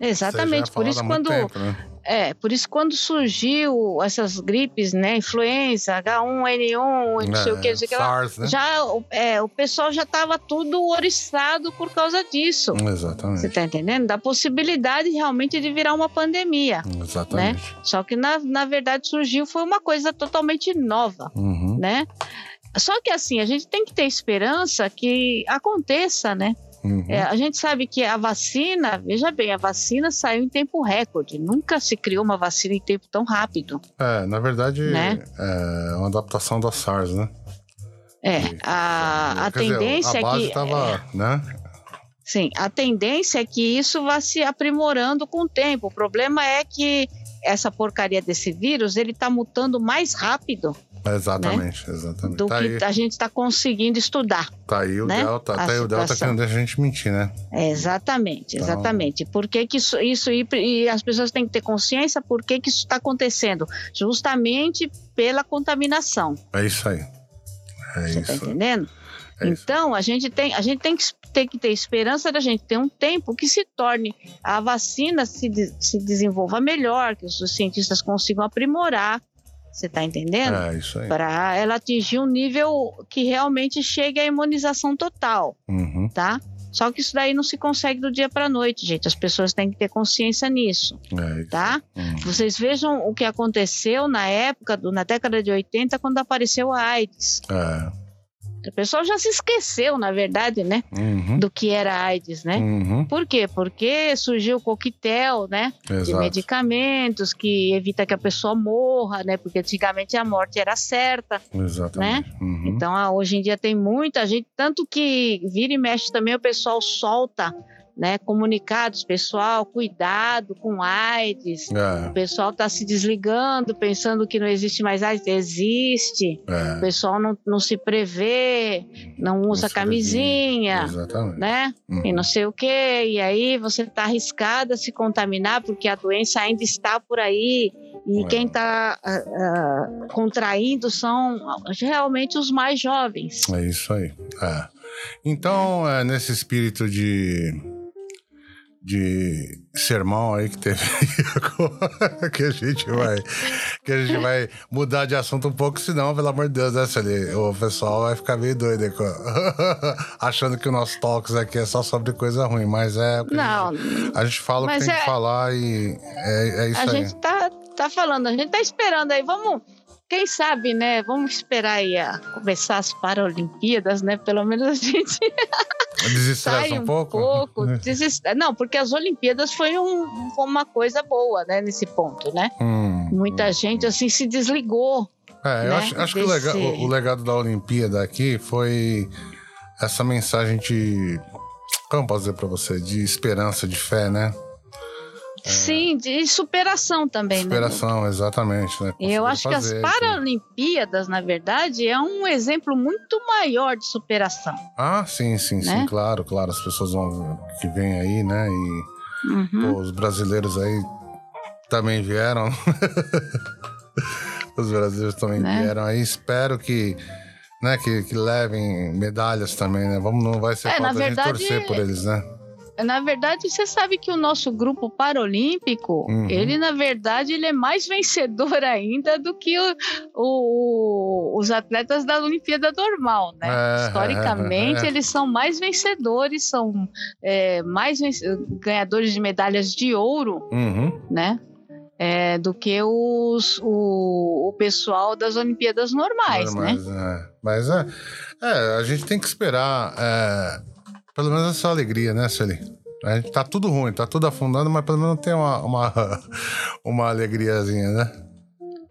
Exatamente. Por isso, quando. Tempo, né? É, por isso quando surgiu essas gripes, né, influenza, H1N1, não sei o que, não sei o que SARS, né? já é, o pessoal já estava tudo oriçado por causa disso. Exatamente. Você está entendendo? Da possibilidade realmente de virar uma pandemia. Exatamente. Né? Só que na, na verdade surgiu foi uma coisa totalmente nova, uhum. né? Só que assim, a gente tem que ter esperança que aconteça, né? Uhum. É, a gente sabe que a vacina, veja bem, a vacina saiu em tempo recorde. Nunca se criou uma vacina em tempo tão rápido. É, na verdade, né? é uma adaptação da SARS, né? É, a, a tendência dizer, a base é que. Tava, é, né? Sim, a tendência é que isso vá se aprimorando com o tempo. O problema é que essa porcaria desse vírus ele está mutando mais rápido Exatamente, né? exatamente. Do tá que aí. a gente está conseguindo estudar. Tá aí o né? Delta, A tá aí o Delta que não deixa a gente mentir, né? É, exatamente, Então- exatamente. Por que, que isso, isso e, e as pessoas têm que ter consciência por que, que isso está acontecendo? Justamente pela contaminação. É isso aí. É Você está entendendo? É. Então, a gente tem, a gente tem que, tem que ter esperança da gente ter um tempo que se torne a vacina se, de- se desenvolva melhor, que os cientistas consigam aprimorar. Você está entendendo? É isso aí. Para ela atingir um nível que realmente chegue à imunização total, Uhum. tá? Só que isso daí não se consegue do dia para a noite, gente. As pessoas têm que ter consciência nisso, É tá? Uhum. Vocês vejam o que aconteceu na época, do, na década de 80, quando apareceu a AIDS. É. O pessoal já se esqueceu, na verdade, né? Uhum. Do que era AIDS, né? Uhum. Por quê? Porque surgiu o coquetel, né? De Exato. medicamentos que evita que a pessoa morra, né? Porque antigamente a morte era certa. Exatamente. Uhum. Então, ah, hoje em dia tem muita gente, tanto que vira e mexe também o pessoal solta, né? Comunicados, pessoal, cuidado com AIDS. É, O pessoal está se desligando, pensando que não existe mais AIDS. Existe. O é. pessoal não, não se prevê, não usa se camisinha, Exatamente. né? Uhum. E não sei o quê. E aí você está arriscado a se contaminar porque a doença ainda está por aí. E É. quem está contraindo são realmente os mais jovens. É isso aí. É. Então, é, nesse espírito de de sermão aí que teve agora, que a gente vai que a gente vai mudar de assunto um pouco, senão, pelo amor de Deus, né? O pessoal vai ficar meio doido aí, achando que o nosso talks aqui é só sobre coisa ruim, mas é o que a Não, gente, a gente fala o que tem que é- falar e é, é isso a aí. gente tá, tá falando, a gente tá esperando aí, vamos, quem sabe, né? Vamos esperar aí a começar as Paralimpíadas, né? Pelo menos a gente Desestressa sai um pouco? deses- Não, porque as Olimpíadas foi, um- foi uma coisa boa, né? Nesse ponto, né? Hum, Muita hum. gente assim se desligou. É, eu né, acho, acho que o, desse- lega- o- o legado da Olimpíada aqui foi essa mensagem de. Como posso dizer pra você? De esperança, de fé, né? Sim, de superação também, né? Superação, exatamente. Né? Eu acho que as fazer, Paralimpíadas, na verdade, é um exemplo muito maior de superação. Ah, sim, sim, sim, Né? claro, claro. As pessoas vão, que vêm aí, né? E Uhum. pô, os brasileiros aí também vieram. os brasileiros também Né? vieram aí. Espero que. Né, que, que levem medalhas também, né? Vamos, não vai ser É, falta verdade, de torcer por eles, né? Na verdade, você sabe que o nosso grupo paralímpico, Uhum. ele, na verdade, ele é mais vencedor ainda do que o- o- os atletas da Olimpíada normal, né? É, Historicamente, é. eles são mais vencedores, são é, mais ganhadores de medalhas de ouro, Uhum. né? É, do que os, o, o pessoal das Olimpíadas normais, né? Mas, é, mas é, é, a gente tem que esperar é, pelo menos essa alegria, né, Sueli? A gente tá tudo ruim, tá tudo afundando, mas pelo menos tem uma, uma, uma alegriazinha, né?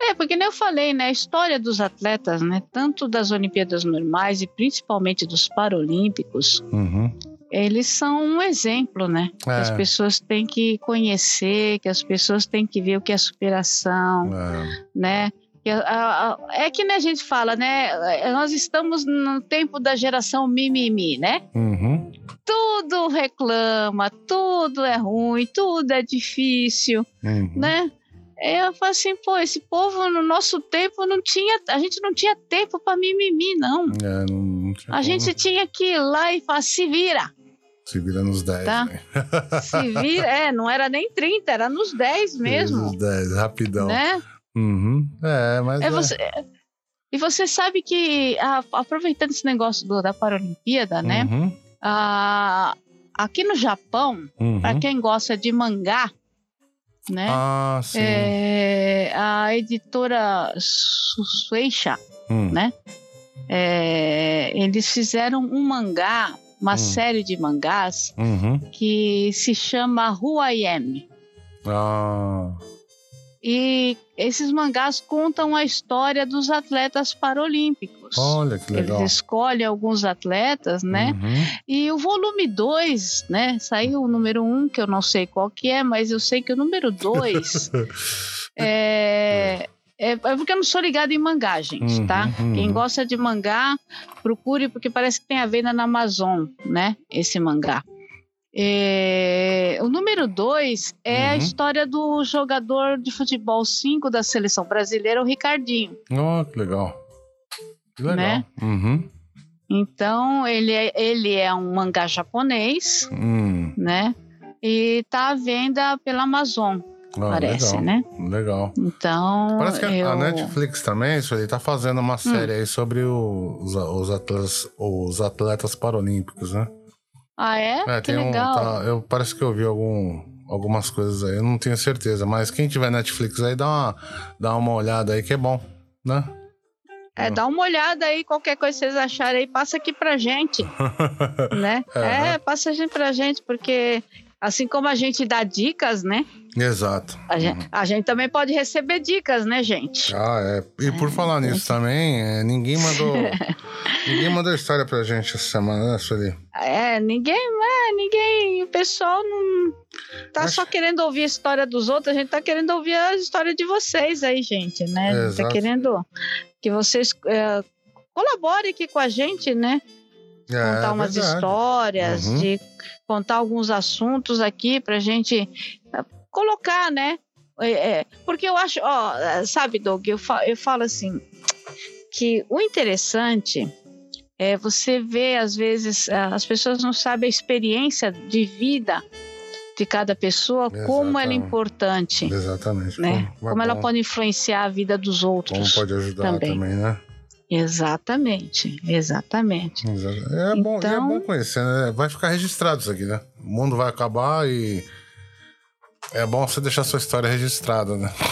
É, porque nem eu falei, né? A história dos atletas, né? Tanto das Olimpíadas normais e principalmente dos Paralímpicos, Uhum. eles são um exemplo, né? Que as É. pessoas têm que conhecer, que as pessoas têm que ver o que é superação, É. né? Que a- a- a- É que né, a gente fala, né? Nós estamos no tempo da geração mimimi, né? Uhum. Tudo reclama, tudo é ruim, tudo é difícil, Uhum. né? Eu falo assim, pô, esse povo no nosso tempo não tinha, a gente não tinha tempo para mimimi, não. É, não, não A gente tinha que ir lá e falar, se vira, Se vira nos 10. Tá. né? se vira. É, não era nem 30, era nos 10 mesmo, Nos 10, rapidão. né? Uhum. É, mas. É você, e você sabe que, a- aproveitando esse negócio do- da Paralimpíada, né? Uhum. Ah, aqui no Japão, Uhum. para quem gosta de mangá, né? Ah, sim. é, a editora Shueisha, Hum. né? é, eles fizeram um mangá, uma Hum. série de mangás Uhum. que se chama Who I Am. Ah. E esses mangás contam a história dos atletas paralímpicos. Olha que legal. Eles escolhem alguns atletas, né? Uhum. E o volume 2, né? Saiu o número 1, um, que eu não sei qual que é, mas eu sei que o número 2 é, é, é porque eu não sou ligada em mangá, gente, Uhum, tá? uhum. Quem gosta de mangá, procure, porque parece que tem a venda na Amazon, né? Esse mangá. É, o número 2 é a Uhum. história do jogador de futebol 5 da seleção brasileira, o Ricardinho. Oh, que legal. Que legal. Né? Uhum. Então, ele é, ele é um mangá japonês, Hum. né? E tá à venda pela Amazon, Ah, parece, legal. né? Legal. Então, Parece que a- eu... a Netflix também, isso aí, tá fazendo Hum. uma série aí sobre o- os, os, atletas, os atletas paralímpicos, né? Ah, é? É, que tem um. legal. tá- eu, parece que eu vi algum, algumas coisas aí, eu não tenho certeza, mas quem tiver Netflix aí, dá uma, dá uma olhada aí que é bom, né? É, dá uma olhada aí, qualquer coisa que vocês acharem aí, passa aqui pra gente, né? É, É, passa gente pra gente, porque assim como a gente dá dicas, né? Exato. A gente, a gente também pode receber dicas, né, gente? Ah, é. E por falar nisso também, é, ninguém mandou. ninguém mandou história pra gente essa semana, né, Sueli? É, ninguém, é, ninguém, o pessoal não tá Acho- só querendo ouvir a história dos outros, a gente tá querendo ouvir a história de vocês aí, gente, né? A gente Exato. tá querendo que vocês é, colaborem aqui com a gente, né? É, contar umas verdade. histórias, Uhum. de contar alguns assuntos aqui pra gente eh, colocar, né? É, é, porque eu acho, ó, sabe, Doug, eu, fa- eu falo assim, que o interessante é você ver, às vezes, as pessoas não sabem a experiência de vida de cada pessoa, como ela é Exatamente. importante, Exatamente. né? Como, é Como ela bom, pode influenciar a vida dos Como outros. pode ajudar também, também. né? Exatamente, exatamente. É, bom, é Então- bom conhecer, né? Vai ficar registrado isso aqui, né? O mundo vai acabar e. É bom você deixar sua história registrada, né?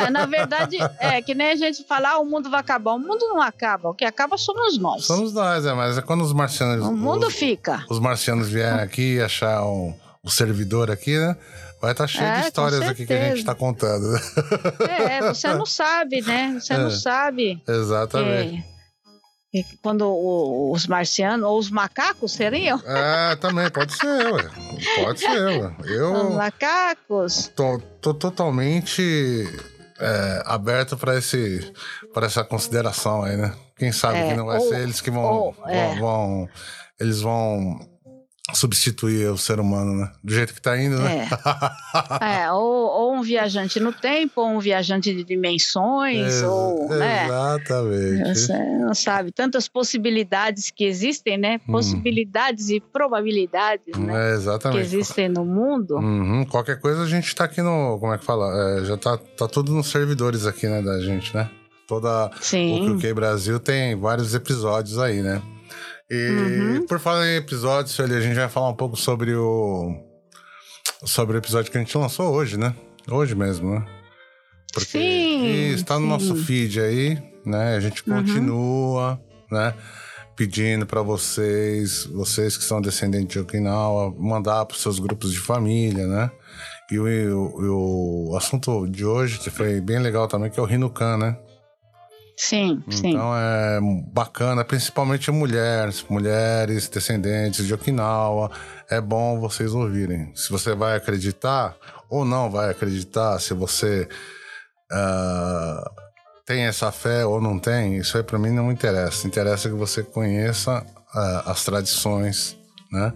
É, na verdade, é que nem a gente falar, ah, o mundo vai acabar. O mundo não acaba, o que acaba somos nós. Somos nós, é, mas é quando os marcianos. O mundo os, fica. os marcianos vierem aqui e achar um, um servidor aqui, né? Vai estar cheio É, de histórias aqui que a gente está contando. né? É, você não sabe, né? Você É. não sabe. Exatamente. que- que quando o- os marcianos, ou os macacos seriam? É, também, pode ser, ué. Pode ser, ué. Os Eu macacos. tô, tô totalmente é, aberto para esse para essa consideração aí, né? Quem sabe É, que não vai ou- ser eles que vão, ou, vão, é. vão- eles vão substituir o ser humano, né? Do jeito que tá indo, né? É, ou, ou um viajante no tempo, ou um viajante de dimensões, Ex- ou, né? Exatamente. Você não sabe, tantas possibilidades que existem, né? Hum. Possibilidades e probabilidades, né? É, Que exatamente. existem no mundo. Uhum, Qualquer coisa a gente tá aqui no. Como é que fala? É, já tá, tá tudo nos servidores aqui, né, da gente, né? Toda. O Sim. QQ Brasil tem vários episódios aí, né? E Uhum. por falar em episódios, a gente vai falar um pouco sobre o. Sobre o episódio que a gente lançou hoje, né? Hoje mesmo, né? Sim, Isso, tá no sim. nosso feed aí, né? A gente Uhum. continua, né? Pedindo para vocês, vocês que são descendentes de Okinawa, mandar para seus grupos de família, né? E o, o, o assunto de hoje foi bem legal também, que é o Rinucan, né? Sim, sim. Então é bacana, principalmente mulheres, mulheres descendentes de Okinawa. É bom vocês ouvirem. Se você vai acreditar ou não vai acreditar, se você uh, tem essa fé ou não tem, isso aí para mim não interessa. Interessa que você conheça uh, as tradições, né?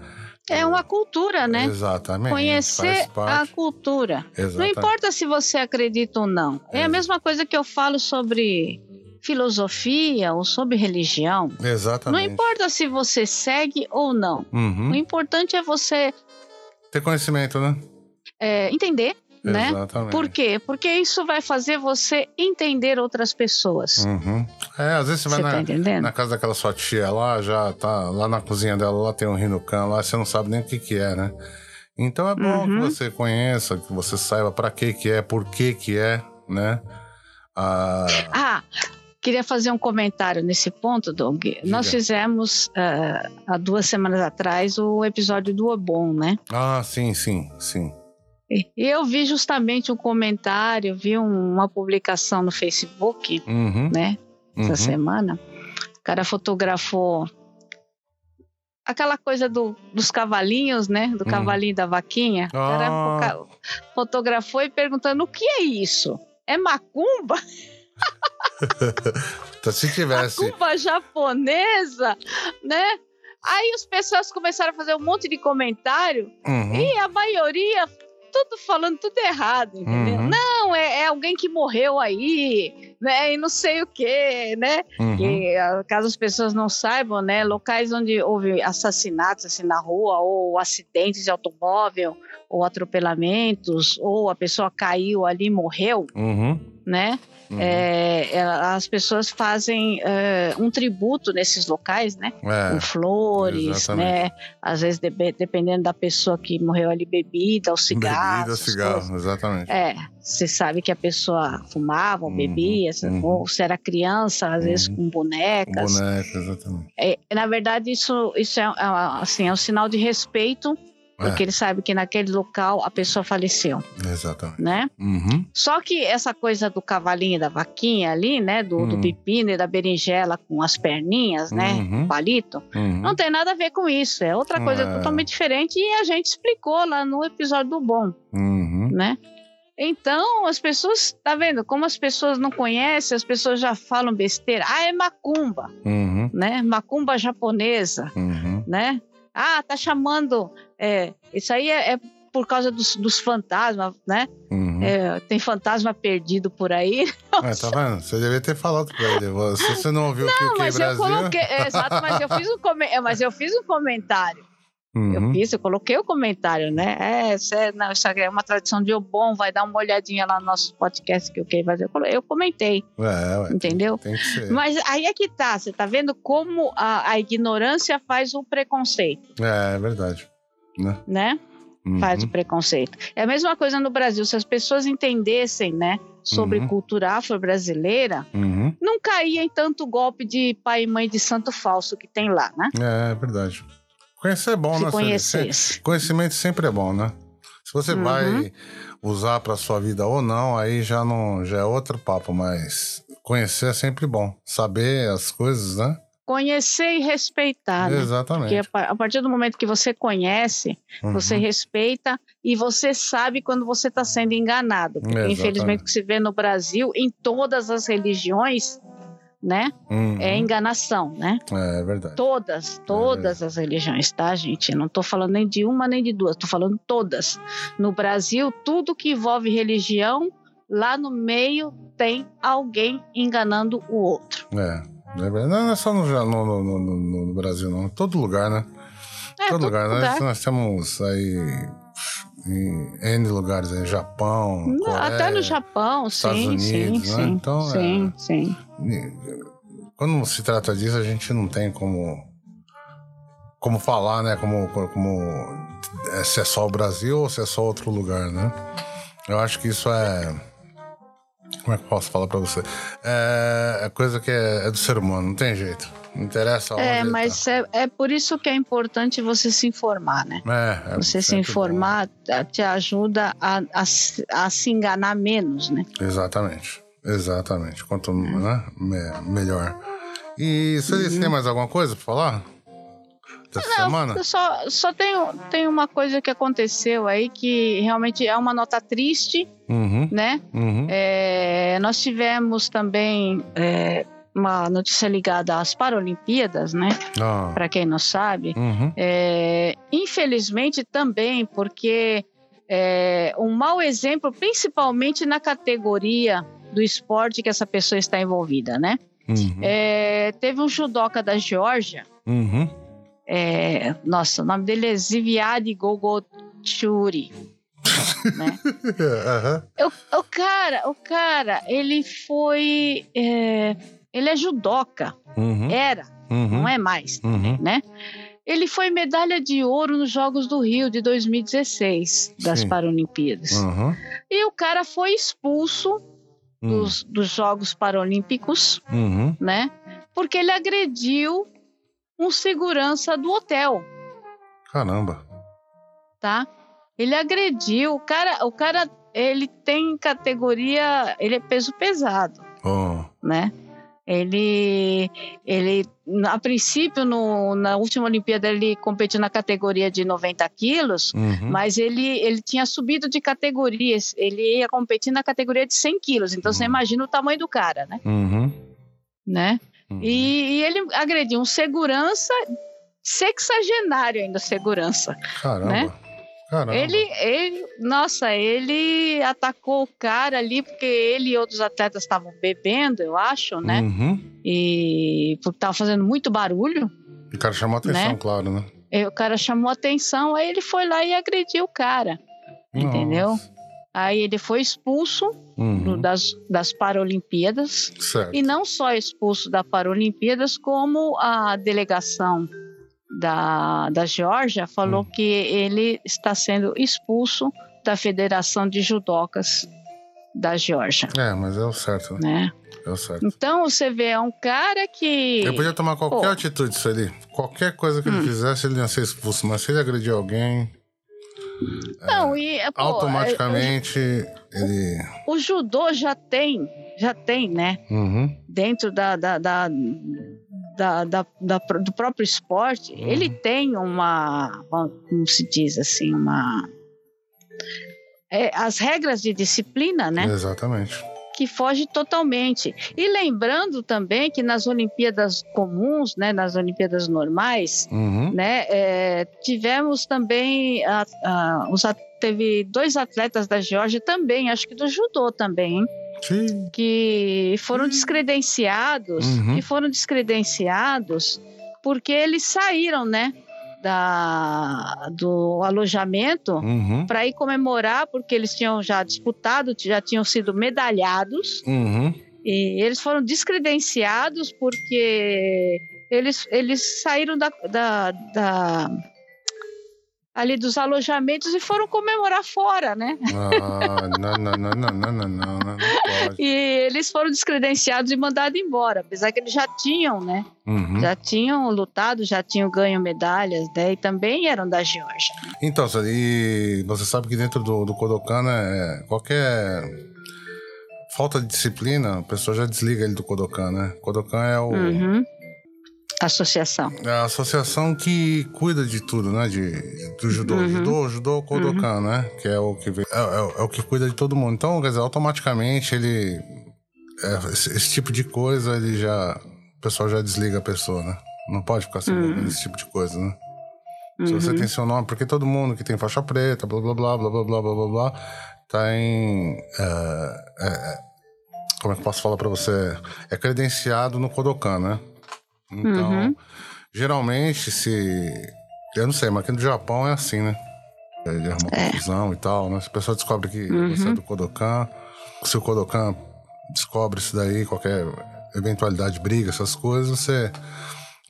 É uma cultura, né? Exatamente. Conhecer a cultura. Exatamente. Não importa se você acredita ou não. É a mesma coisa que eu falo sobre filosofia ou sobre religião. Exatamente. Não importa se você segue ou não. Uhum. O importante é você ter conhecimento, né? É, entender. Né? Exatamente. Por quê? Porque isso vai fazer você entender outras pessoas. Uhum. É, às vezes você, você vai tá na, na, casa daquela sua tia lá, já tá lá na cozinha dela, lá tem um rinucan lá, você não sabe nem o que que é, né? Então é bom uhum. que você conheça, que você saiba para que que é, por que que é, né? Ah, ah Queria fazer um comentário nesse ponto, Doug. Diga. Nós fizemos uh, há duas semanas atrás o episódio do Obon, né? Ah, sim, sim, sim. E eu vi justamente um comentário, vi uma publicação no Facebook, uhum. né? Essa uhum. semana. O cara fotografou aquela coisa do, dos cavalinhos, né? Do uhum. cavalinho da vaquinha. Ah. O cara ah. fotografou e perguntando: o que é isso? É macumba? então, se tivesse. A culpa japonesa, né? Aí as pessoas começaram a fazer um monte de comentário uhum. e a maioria tudo falando tudo errado, entendeu? Uhum. Não, é, é, alguém que morreu aí, né? E não sei o quê, né? Uhum. Caso as pessoas não saibam, né? Locais onde houve assassinatos assim na rua, ou acidentes de automóvel, ou atropelamentos, ou a pessoa caiu ali e morreu, uhum. né? Uhum. É, as pessoas fazem é, um tributo nesses locais, né? É, Com flores, exatamente. né? Às vezes, de, dependendo da pessoa que morreu ali, bebida ou cigarro. Bebida, cigarro, coisas. exatamente. É, você sabe que a pessoa fumava ou uhum. bebia, uhum. ou se era criança, às vezes uhum. com bonecas. Bonecas, exatamente. É, na verdade, isso, isso é, é assim, é um sinal de respeito porque é. ele sabe que naquele local a pessoa faleceu. Exatamente. Né? Uhum. Só que essa coisa do cavalinho da vaquinha ali, né? Do, uhum. do pepino e da berinjela com as perninhas, né? Uhum. Palito. Uhum. Não tem nada a ver com isso. É outra coisa é. totalmente diferente e a gente explicou lá no episódio do Bom. Uhum. Né? Então, as pessoas, tá vendo? Como as pessoas não conhecem, as pessoas já falam besteira. Ah, é macumba, uhum. né? Macumba japonesa, uhum. né? Ah, tá chamando. É, isso aí é, é por causa dos, dos fantasmas, né? Uhum. É, tem fantasma perdido por aí. É, tá vendo? Você devia ter falado pra ele. Você, você não ouviu o que mas Brasil... eu coloquei. É, exato, mas eu fiz um, com... É, mas eu fiz um comentário. Uhum. Eu fiz, eu coloquei o comentário, né? É, isso é, não, isso é uma tradição de Obon, vai dar uma olhadinha lá no nosso podcast que o que fazer. Eu comentei. É, ué, entendeu? Tem, tem, que ser. Mas aí é que tá, você tá vendo como a, a ignorância faz o preconceito. É, é verdade. Né? né? Uhum. Faz o preconceito. É a mesma coisa no Brasil. Se as pessoas entendessem, né? Sobre uhum. cultura afro-brasileira, uhum. não caía em tanto golpe de pai e mãe de santo falso que tem lá, né? É, é verdade. Conhecer é bom, Se né? Conhecesse. Conhecimento sempre é bom, né? Se você uhum. vai usar para sua vida ou não, aí já não já é outro papo, mas conhecer é sempre bom. Saber as coisas, né? Conhecer e respeitar, né? Exatamente. Porque a partir do momento que você conhece, uhum. você respeita e você sabe quando você está sendo enganado. Exatamente. infelizmente, o que se vê no Brasil, em todas as religiões, né? Uhum. É enganação, né? É, é verdade. Todas, todas é as religiões, tá, gente? não tô falando nem de uma nem de duas, tô falando todas. No Brasil, tudo que envolve religião, lá no meio tem alguém enganando o outro. É, é não é só no, no, no, no Brasil, não. Todo lugar, né? É, todo, todo lugar. lugar. Nós, nós temos aí em N lugares, em Japão, Coreia, até no Japão, Estados sim, Unidos, sim, né? sim, então, sim, é, sim. Quando se trata disso, a gente não tem como como falar, né? Como, como é, se é só o Brasil ou se é só outro lugar, né? Eu acho que isso é como é que eu posso falar para você? É, é, coisa que é, é, do ser humano, não tem jeito. Não interessa onde É, mas é, é por isso que é importante você se informar, né? tá. É, é Você se informar tá- te ajuda a, a, se- a se enganar menos, né? bom. Exatamente. Exatamente. Quanto né, me- melhor. E você tem mais alguma coisa pra falar? Dessa semana? Eu só, só tenho, tem uma coisa que aconteceu aí que realmente é uma nota triste, Uhum. né? Uhum. É, nós tivemos também é, uma notícia ligada às Paralimpíadas, né? Ah. Para quem não sabe. Uhum. É, infelizmente também, porque é um mau exemplo, principalmente na categoria do esporte que essa pessoa está envolvida, né? Uhum. É, teve um judoca da Geórgia, Uhum. É, nossa, o nome dele é Ziviad Gogochuri. né? Aham. o, o cara, o cara, ele foi, é, ele é judoca, Uhum. era, Uhum. não é mais, Uhum. né? Ele foi medalha de ouro nos Jogos do Rio de 2016, das Sim. Paralimpíadas. Uhum. E o cara foi expulso Uhum. dos, dos Jogos Paralímpicos, Uhum. né? Porque ele agrediu um segurança do hotel, Caramba. tá? Ele agrediu, o cara, o cara, ele tem categoria, ele é peso pesado, Oh. né? Ele, ele, a princípio, no, na última Olimpíada, ele competiu na categoria de 90 quilos, Uhum. mas ele, ele tinha subido de categorias, ele ia competir na categoria de 100 quilos, então você Uhum. imagina o tamanho do cara, né? Uhum. né? Uhum. E, e ele agrediu um segurança sexagenário ainda, segurança. Caramba. né? Caramba. Ele, ele, nossa, ele atacou o cara ali porque ele e outros atletas estavam bebendo, eu acho, né? Uhum. E porque tava fazendo muito barulho. O cara chamou atenção, Né? claro, né? E o cara chamou atenção, aí ele foi lá e agrediu o cara, entendeu? Aí ele foi expulso Uhum. do- das, das Paralimpíadas. Certo. E não só expulso da Paralimpíadas, como a delegação da, da Geórgia falou Hum. que ele está sendo expulso da Federação de Judocas da Geórgia, É, mas é o certo, né? né? É o certo. Então você vê, é um cara que... Ele podia tomar qualquer Pô. atitude disso ali. Qualquer coisa que Hum. ele fizesse, ele ia ser expulso. Mas se ele agredir alguém, Não, e, pô, automaticamente ele. é, o judô já tem, já tem, né? Uhum. Dentro da, da, da, da- da- da- do próprio esporte, Uhum. ele tem uma, uma- como se diz assim, uma... é, as regras de disciplina, né? Exatamente. Que foge totalmente. E lembrando também que nas Olimpíadas comuns, né, nas Olimpíadas normais, Uhum. né, é, tivemos também a- a- os teve dois atletas da Geórgia também, acho que do judô também, hein, Sim. que foram descredenciados Uhum. e foram descredenciados porque eles saíram, né, da, do alojamento Uhum. para ir comemorar, porque eles tinham já disputado, já tinham sido medalhados, Uhum. e eles foram descredenciados porque eles, eles saíram da, da, da- ali dos alojamentos e foram comemorar fora, né? Ah, não, não, não, não, não, não, não, não pode. E eles foram descredenciados e mandados embora, apesar que eles já tinham, né? Uhum. Já tinham lutado, já tinham ganho medalhas, né? E também eram da Geórgia. Então, e você sabe que dentro do, do Kodokan, né, qualquer falta de disciplina, a pessoa já desliga ele do Kodokan, né? Kodokan é, o, Uhum. Associação. é a associação que cuida de tudo, né? De, do judô. Uhum. Judô, judô, Kodokan, né? Que é o que, vem- é, é- é o que cuida de todo mundo. Então, quer dizer, automaticamente ele... é, esse, esse tipo de coisa, ele já... O pessoal já desliga a pessoa, né? Não pode ficar se envolvendo Uhum. nesse tipo de coisa, né? Se você Uhum. tem seu nome, porque todo mundo que tem faixa preta, blá blá blá blá blá blá blá blá, blá tá em. é, é, como é que eu posso falar pra você? É credenciado no Kodokan, né? Então, Uhum. geralmente, se. Eu não sei, mas aqui no Japão é assim, né? É arrumar É. confusão e tal, né? Se a pessoa descobre que Uhum. você é do Kodokan, se o Kodokan descobre isso daí, qualquer eventualidade, briga, essas coisas, você.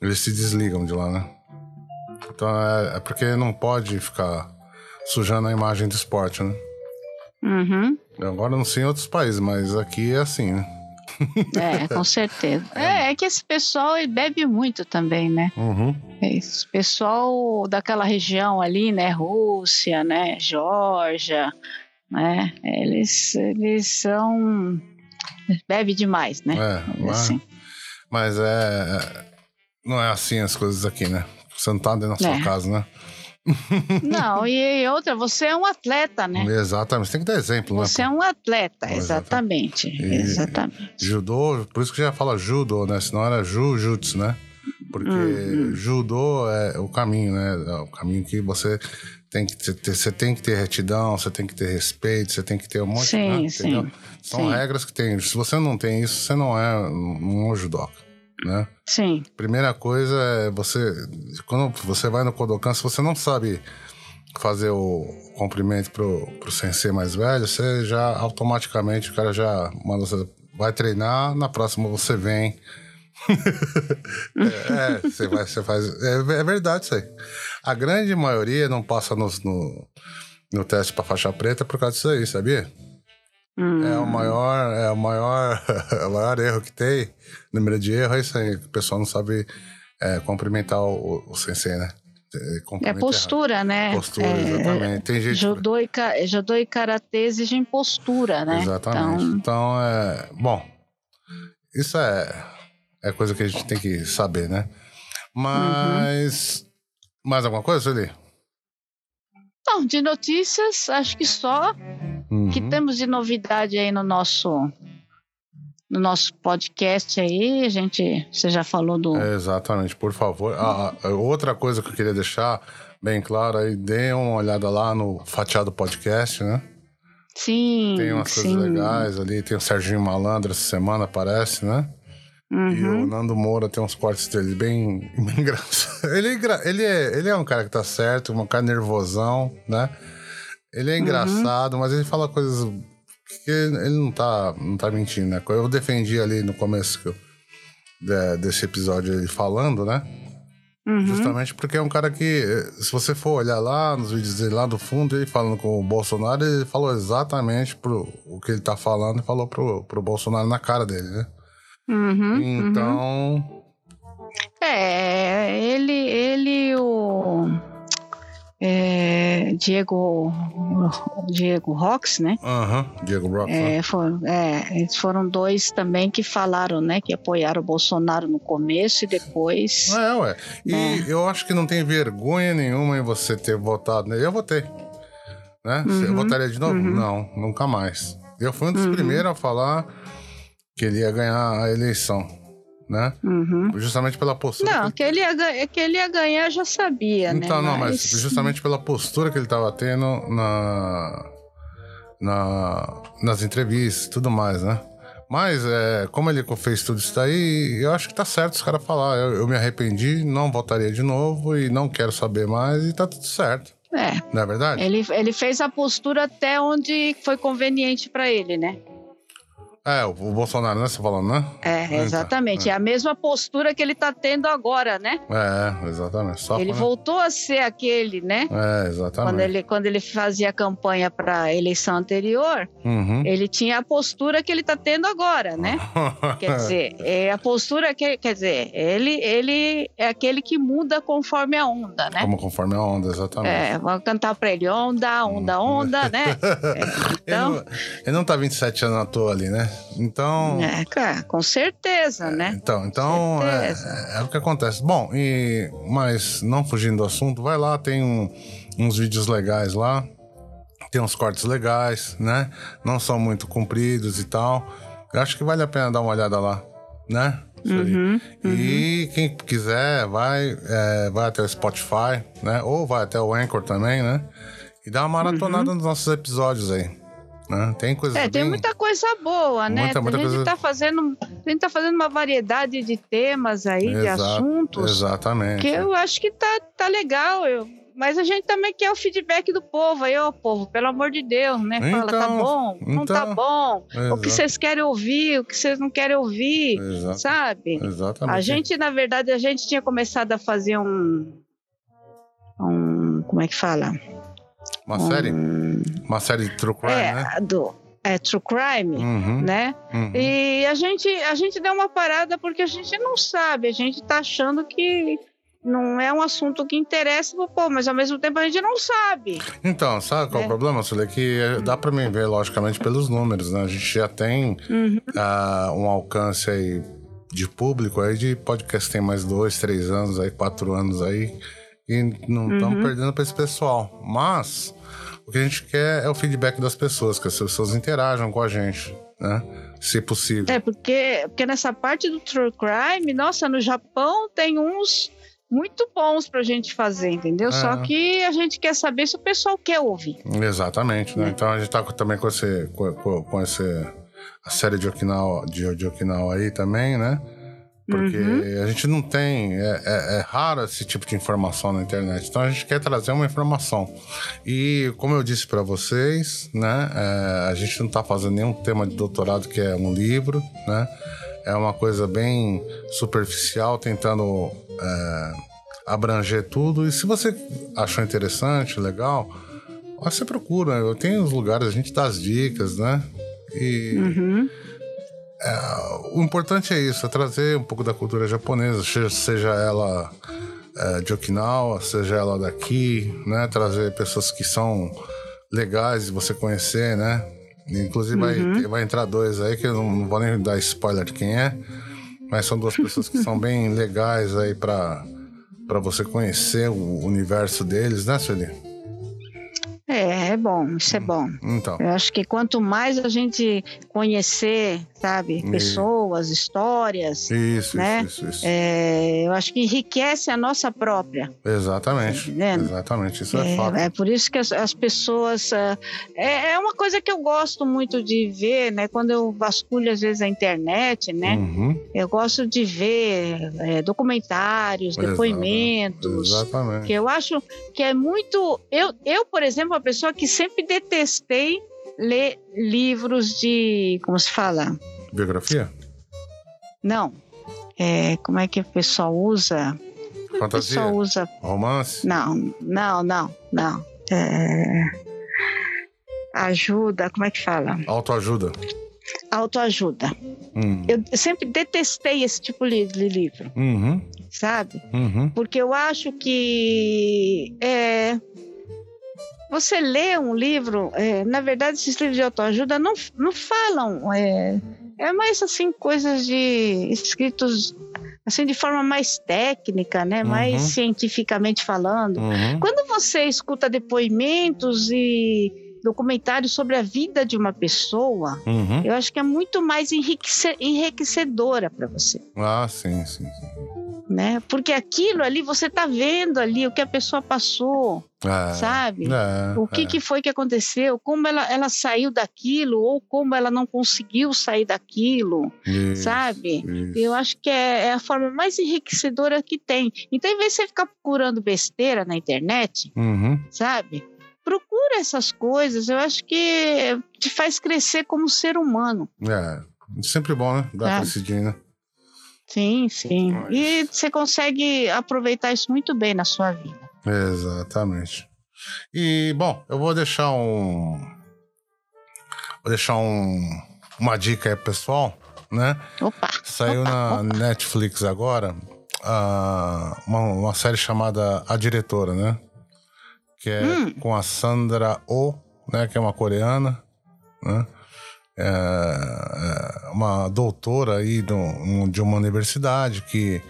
Eles se desligam de lá, né? Então é, é porque não pode ficar sujando a imagem do esporte, né? Uhum. Agora não sei em outros países, mas aqui é assim, né? É, com certeza. É, é que esse pessoal bebe muito também, né? Uhum. Esse pessoal daquela região ali, né? Rússia, né? Geórgia, né? Eles, eles são. Bebe demais, né? É, mas, Assim. mas é. Não é assim as coisas aqui, né? Você não tá dentro da sua É. casa, né? Não, e outra, você é um atleta, né? Exatamente. Você tem que dar exemplo, né? Você é um atleta, Exatamente. exatamente. E- Exatamente. Judô, por isso que já fala judo, né? Senão era jujutsu, né? Porque Uhum. judô é o caminho, né? É o caminho que você tem que ter, você tem que ter retidão, você tem que ter respeito, você tem que ter um monte Sim, né? sim? São sim. regras que tem. Se você não tem isso, você não é um judoca, né? Sim, Primeira coisa é você. Quando você vai no Kodokan, se você não sabe fazer o cumprimento pro, pro sensei mais velho, você já automaticamente o cara já manda você. Vai treinar, na próxima você vem. é, é, você vai, você faz. É, é verdade isso aí. A grande maioria não passa no, no, no teste pra faixa preta por causa disso aí, sabia? Hum, É o maior, é o maior, o maior erro que tem. Número de erro é isso aí. O pessoal não sabe é, cumprimentar o, o sensei, né? é postura, né? Postura, É, exatamente. Tem gente. Judô e, judô e karatê exigem postura, né? Exatamente. Então, Então, é. Bom, isso é, é coisa que a gente tem que saber, né? Mas. Mais alguma coisa, Sueli? Não, de notícias, acho que só Uhum. que temos de novidade aí no nosso no nosso podcast aí, a gente, você já falou do É, Exatamente, por favor. Ah, ah, outra coisa que eu queria deixar bem claro aí, dê uma olhada lá no Fatiado Podcast, né? sim, Tem umas sim. coisas legais ali, tem o Serginho Malandro essa semana, parece, né? E Uhum. o Nando Moura tem uns cortes dele bem, bem engraçados. Ele, é ele, é, ele é um cara que tá certo, um cara nervosão, né? Ele Uhum. é engraçado, mas ele fala coisas que ele não tá, não tá mentindo, né? Eu defendi ali no começo eu- de- desse episódio ele falando, né? Uhum. Justamente porque é um cara que, se você for olhar lá nos vídeos dele lá do fundo, ele falando com o Bolsonaro, ele falou exatamente pro, o que ele tá falando e falou pro, pro Bolsonaro na cara dele, né? Uhum, uhum. Então, É, ele, ele o é, Diego, Diego Rox, né? aham, Diego Brock, né? É, foram, é, eles foram dois também que falaram, né? Que apoiaram o Bolsonaro no começo e depois. É, ué. E É. eu acho que não tem vergonha nenhuma em você ter votado nele. Eu votei. Né? Uhum, votaria de novo? uhum. Não, nunca mais. Eu fui um dos Uhum. primeiros a falar que ele ia ganhar a eleição, né? Uhum. Justamente pela postura. Não, que ele, ia, que ele ia ganhar já sabia, né? Então, não, mas justamente pela postura que ele tava tendo na, na, nas entrevistas e tudo mais, né? Mas, é, como ele fez tudo isso daí, eu acho que tá certo os caras falar. Eu, eu me arrependi, não votaria de novo e não quero saber mais e tá tudo certo. É, Não é verdade? ele, ele fez a postura até onde foi conveniente para ele, né? É, o, Bolsonaro, né? Você falando, né? É, Então, exatamente. É. a mesma postura que ele tá tendo agora, né? É, exatamente. Só ele quando- voltou a ser aquele, né? É, exatamente. Quando ele, quando ele fazia a campanha para eleição anterior, Uhum. ele tinha a postura que ele tá tendo agora, né? Quer dizer, é a postura que, quer dizer, ele, ele é aquele que muda conforme a onda, né? Como conforme a onda, exatamente. É, vamos cantar pra ele, onda, onda, onda, né? É, Ele, então, não, ele não tá 27 anos à toa ali, né? Então. é, cara, com certeza, né? Então, então é, Certeza. é o que acontece. Bom, e mas não fugindo do assunto, vai lá, tem um- uns vídeos legais lá, tem uns cortes legais, né? Não são muito compridos e tal. Eu acho que vale a pena dar uma olhada lá, né? Aí. Uhum, E quem quiser, vai, é, vai até o Spotify, né? Ou vai até o Anchor também, né? E dá uma maratonada nos nossos episódios aí. Né? Tem coisas Uhum. É, tem bem- muita coisa boa, né? Muita, muita a gente coisa- tá fazendo, a gente tá fazendo uma variedade de temas aí, de Exato, assuntos, Exatamente. que eu acho que tá, tá legal. Eu, mas a gente também quer o feedback do povo. Aí, ô povo, pelo amor de Deus, né? Fala, tá Então, bom, não tá então, bom. O que Exato. vocês querem ouvir, o que vocês não querem ouvir, Exato. sabe? Exatamente. A gente, na verdade, a gente tinha começado a fazer um. Um. Como é que fala? Uma série? Um, Uma série de True Crime, é, né? do. é, true crime, Uhum, né? uhum. E a gente, a gente deu uma parada porque a gente não sabe, a gente tá achando que não é um assunto que interessa povo, mas ao mesmo tempo a gente não sabe. Então, sabe qual é o É. problema, Sully? Que é, dá pra mim ver, logicamente, pelos números, né? A gente já tem Uhum. ah, um alcance aí de público aí de podcast tem mais dois, três anos aí, quatro anos aí. E não estamos Uhum. perdendo pra esse pessoal. Mas o que a gente quer é o feedback das pessoas, que as pessoas interajam com a gente, né? Se possível. É, porque, porque nessa parte do true crime, nossa, no Japão tem uns muito bons pra gente fazer, entendeu? É. Só que a gente quer saber se o pessoal quer ouvir. Exatamente, né? Então a gente tá com- também com esse. com, com esse a série de Okinawa, de, de Okinawa aí também, né? Porque Uhum. a gente não tem. É, é- é raro esse tipo de informação na internet. Então a gente quer trazer uma informação. E como eu disse pra vocês, né? é, a gente não tá fazendo nenhum tema de doutorado que é um livro, né? É uma coisa bem superficial, tentando é, abranger tudo. E se você achou interessante, legal, você procura. Eu tenho os lugares, a gente dá as dicas, né? E Uhum. O importante é isso, é trazer um pouco da cultura japonesa, seja, ela é, de Okinawa, seja ela daqui, né? Trazer pessoas que são legais de você conhecer, né? Inclusive vai, vai entrar dois aí que eu não, não vou nem dar spoiler de quem é, mas são duas pessoas que são bem legais aí pra você conhecer o universo deles, né, Sueli? É, é bom, isso é bom. Então. Eu acho que quanto mais a gente conhecer, sabe, pessoas, histórias, Isso, né? isso, isso, é, eu acho que enriquece a nossa própria. Exatamente. Tá? Exatamente, isso é, fato. É, é por isso que as, as pessoas. ah, É, é uma coisa que eu gosto muito de ver, né? Quando eu vasculho, às vezes, a internet, né? Uhum, Eu gosto de ver é, documentários, depoimentos. Exatamente. Que eu acho que é muito. Eu, eu, por exemplo, uma pessoa que sempre detestei ler livros de. Como se fala? Biografia? Não. É, como é que o pessoal usa? O Fantasia? pessoal usa. Romance? Não, não, não, não. É, ajuda, como é que fala? Autoajuda? Autoajuda. Hum. Eu sempre detestei esse tipo de de livro, Uhum, sabe? uhum. Porque eu acho que é, você lê um livro, é, na verdade, esses livros de autoajuda não, não falam. É, é mais assim, coisas de escritos assim de forma mais técnica, né? Mais Uhum. cientificamente falando. Uhum. Quando você escuta depoimentos e documentários sobre a vida de uma pessoa, Uhum. eu acho que é muito mais enriquece- enriquecedora para você, Ah, sim, sim, sim. Né? Porque aquilo ali você tá vendo ali o que a pessoa passou, É, sabe? é, O que, é. que foi que aconteceu, como ela, ela saiu daquilo ou como ela não conseguiu sair daquilo, Isso, sabe? isso. Eu acho que é, é a forma mais enriquecedora que tem. Então, em vez de você ficar procurando besteira na internet, Uhum. sabe? Procura essas coisas, eu acho que te faz crescer como ser humano. É, sempre bom, né? Dar É. crescidinha, né? Sim, sim. Mas- E você consegue aproveitar isso muito bem na sua vida. Exatamente. E, bom, eu vou deixar um. Vou deixar um, uma dica aí, pessoal, né? Opa! Saiu opa, na opa. Netflix agora ah, uma, uma série chamada A Diretora, né? Que é Hum. com a Sandra Oh, né? Que é uma coreana, né? É, é uma doutora aí de, de uma universidade que,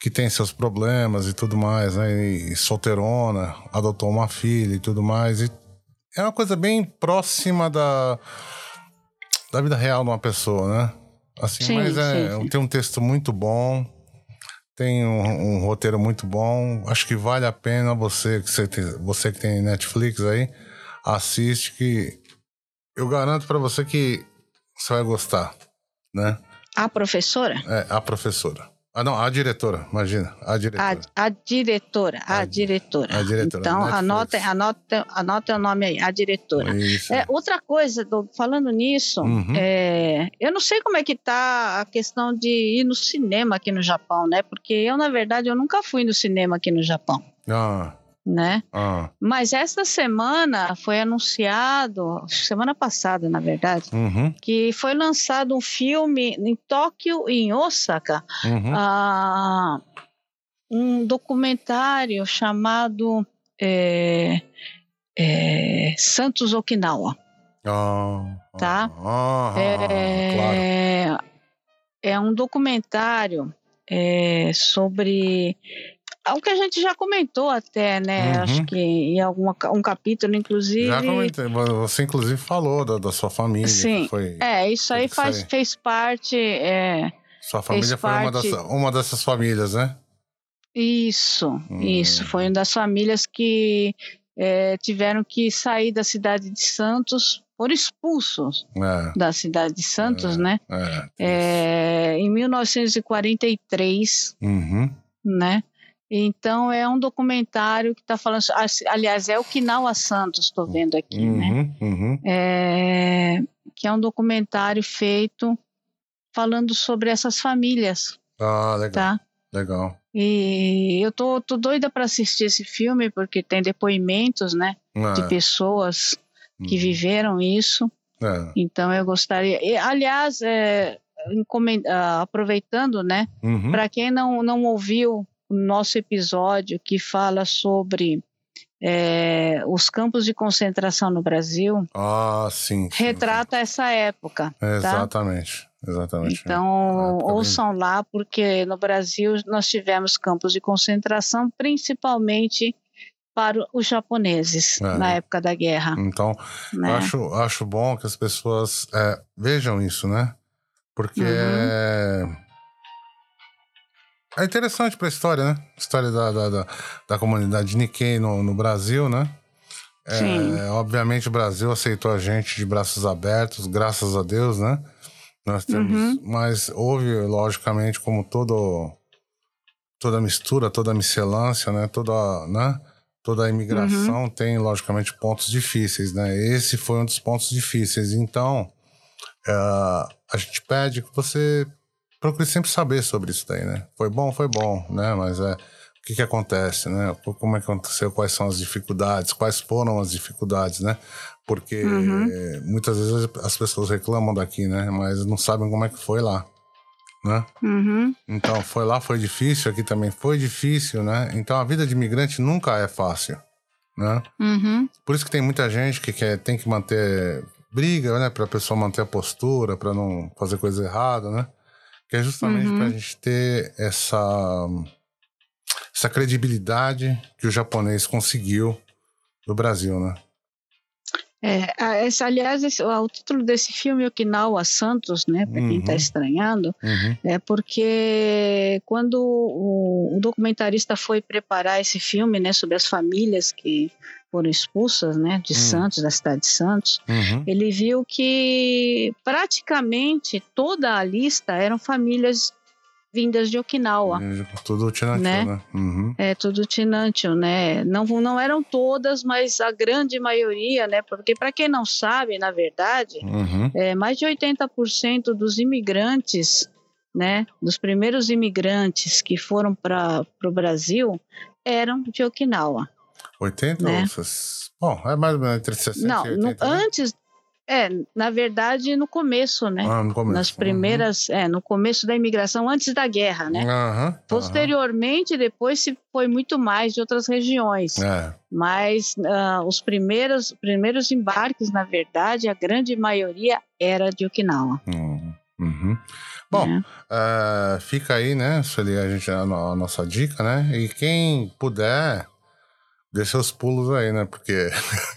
que tem seus problemas e tudo mais, né? E solteirona, adotou uma filha e tudo mais. E é uma coisa bem próxima da, da vida real de uma pessoa, né? Assim, Sim, mas é, sim, sim. tem um texto muito bom, tem um, um roteiro muito bom. Acho que vale a pena você que, você, tem- você que tem Netflix aí, assiste que eu garanto pra você que você vai gostar, né? A professora? É, a professora. Ah, não, a diretora, imagina, a A, diretora. a diretora, a, A- diretora. a diretora, Então, Netflix. anota, anota, anota o nome aí, a diretora. Isso. É, outra coisa, falando nisso, Uhum. é, eu não sei como é que tá a questão de ir no cinema aqui no Japão, né? Porque eu, na verdade, eu nunca fui no cinema aqui no Japão. Ah, né? Ah, Mas esta semana foi anunciado, semana passada, na verdade, uhum, que foi lançado um filme em Tóquio e em Osaka, uhum. ah, um documentário chamado é, é, Santos Okinawa. Ah, Tá. Ah, ah, claro. É, é um documentário é, sobre o que a gente já comentou até, né? Uhum. Acho que em algum um capítulo, inclusive. Já comentei. Você, inclusive, falou da, da sua família. Sim. Foi, É, isso aí faz, fez parte. é, sua família foi uma, parte- das, uma dessas famílias, né? isso, Hum. isso. Foi uma das famílias que é, tiveram que sair da cidade de Santos, foram expulsos É, da cidade de Santos, É. né? é. É, em 1943, Uhum. né? Então é um documentário que está falando, aliás, é o Kinawa Santos, estou vendo aqui, né? Uhum, uhum. É, que é um documentário feito falando sobre essas famílias, Ah, legal, tá? legal. E eu tô, tô doida para assistir esse filme porque tem depoimentos, né, É, de pessoas que uhum. viveram isso. É, Então eu gostaria. e, aliás, é, ah, aproveitando, né, uhum. para quem não, não ouviu o nosso episódio que fala sobre é, os campos de concentração no Brasil, Ah, sim. sim, retrata essa época. sim. Exatamente, exatamente. Então, época bem- ouçam lá, porque no Brasil nós tivemos campos de concentração, principalmente para os japoneses, É. na época da guerra. Então, Né? eu acho, acho bom que as pessoas é, vejam isso, né? Porque Uhum. É, interessante para a história, né? História da, da, da, da comunidade Nikkei no, no Brasil, né? É, Sim. obviamente o Brasil aceitou a gente de braços abertos, graças a Deus, né? Nós temos, Uhum. mas houve, logicamente, como todo, toda mistura, toda miscelância, né? Toda, né? Toda a imigração tem, logicamente, pontos difíceis, né? Esse foi um dos pontos difíceis. Então, é, a gente pede que você procure sempre saber sobre isso daí, né? Foi bom, foi bom, né? Mas é o que, que acontece, né? Como é que aconteceu? Quais são as dificuldades? Quais foram as dificuldades, né? Porque Uhum. muitas vezes as pessoas reclamam daqui, né? Mas não sabem como é que foi lá, né? Uhum, Então, foi lá, foi difícil, aqui também foi difícil, né? Então, a vida de imigrante nunca é fácil, né? uhum, Por isso que tem muita gente que quer, tem que manter briga, né? Pra pessoa manter a postura, pra não fazer coisa errada, né? Que é justamente Uhum. pra gente ter essa, essa credibilidade que o japonês conseguiu no Brasil, né? É, esse, aliás, esse- o título desse filme, Okinawa Santos, né, para quem está Uhum. estranhando, Uhum. é porque quando o, o documentarista foi preparar esse filme, né, sobre as famílias que foram expulsas, né, de Hum. Santos, da cidade de Santos, Uhum. ele viu que praticamente toda a lista eram famílias vindas de Okinawa. Tudo Tinantio, Né? né? Uhum. É tudo Tinantio, né? Não, não eram todas, mas a grande maioria, né? Porque para quem não sabe, na verdade, Uhum. é, mais de 80% dos imigrantes, né? Dos primeiros imigrantes que foram para o Brasil eram de Okinawa. 80 Né? Bom, é mais ou menos entre 60 não, e no- 80. né? antes, é, na verdade, no começo, né? Ah, no começo. Nas primeiras, é, no começo da imigração, antes da guerra, né? Uhum. Aham, Posteriormente, depois se foi muito mais de outras regiões. É. Mas ah, os primeiros, primeiros embarques, na verdade, a grande maioria era de Okinawa. Uhum. Uhum. Bom, né? É, fica aí, né, Sueli, a, gente, a, a nossa dica, né? E quem puder, dê seus pulos aí, né? Porque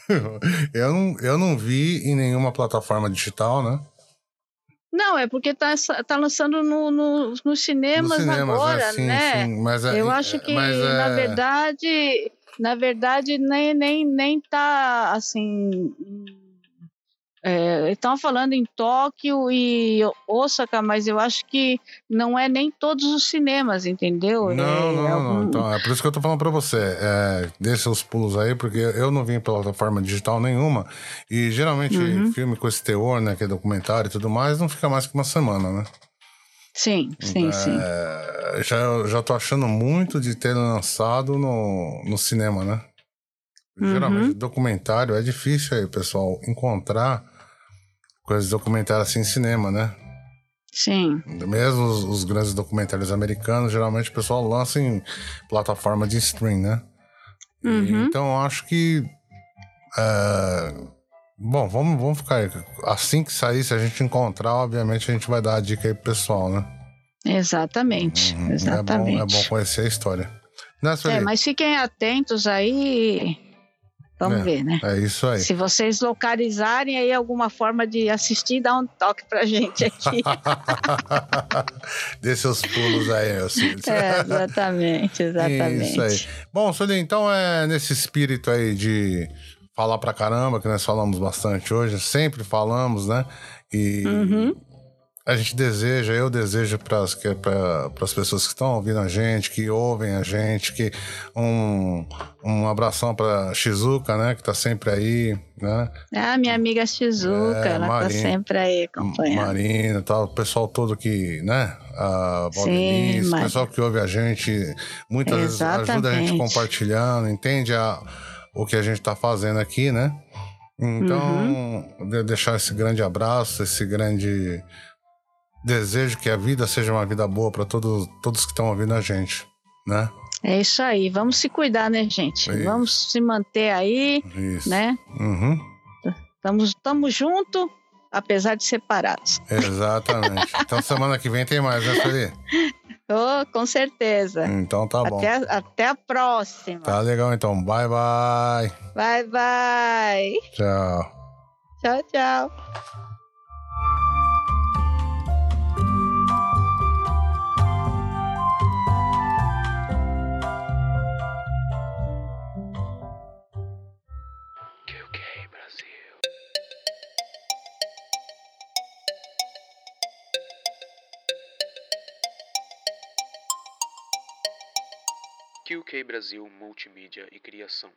eu, não, eu não vi em nenhuma plataforma digital, né? Não, é porque tá, tá lançando no, no- nos cinemas, Nos cinemas, agora, Sim, né? sim, mas é- Eu acho que, é- na verdade, na verdade, nem, nem, nem tá assim. É, Estão falando em Tóquio e Osaka, mas eu acho que não é nem todos os cinemas, entendeu? Não, É não, não. algum- Então, é por isso que eu tô falando pra você. É, dê seus pulos aí, porque eu não vim em plataforma digital nenhuma. E geralmente, Uhum. filme com esse teor, né? Que é documentário e tudo mais, não fica mais que uma semana, né? Sim, sim, sim. É, já, já tô achando muito de ter lançado no, no cinema, né? Geralmente, documentário é difícil aí, pessoal, encontrar coisas de documentário assim em cinema, né? Sim. Mesmo os, os grandes documentários americanos, geralmente o pessoal lança em plataforma de stream, né? E, Uhum. então eu acho que. é, bom, vamos, vamos ficar aí. Assim que sair, se a gente encontrar, obviamente a gente vai dar a dica aí pro pessoal, né? Exatamente. Uhum. Exatamente. É bom, é bom conhecer a história. Né, É, mas fiquem atentos aí. Vamos É. ver, né? É isso aí. Se vocês localizarem aí alguma forma de assistir, dá um toque pra gente aqui. Dê seus pulos aí, filho. é, exatamente, exatamente. Isso aí. Bom, Sueli, então é nesse espírito aí de falar pra caramba, que nós falamos bastante hoje, sempre falamos, né? E Uhum. A gente deseja, eu desejo para as pessoas que estão ouvindo a gente, que ouvem a gente, que um, um abração para Shizuka, né? Que tá sempre aí, né? Ah, minha amiga Shizuka, É, ela Marina. tá sempre aí acompanhando. Marina, tal, o pessoal todo que, né? A Sim, Valdenice, o pessoal que ouve a gente, muitas vezes ajuda a gente Exatamente. compartilhando, entende a, o que a gente tá fazendo aqui, né? Então, Uhum. de- deixar esse grande abraço, esse grande desejo que a vida seja uma vida boa para todos, todos que estão ouvindo a gente, né? É isso aí, vamos se cuidar, né, gente? Isso. Vamos se manter aí, Isso. né? Uhum, Estamos tamo junto, apesar de separados. exatamente. então, semana que vem tem mais, né, Sueli? Oh, com certeza. Então tá bom. Até, até a próxima. Tá legal, então. Bye, bye. Bye, bye. Tchau. Tchau, tchau. QK Brasil Multimídia e Criação.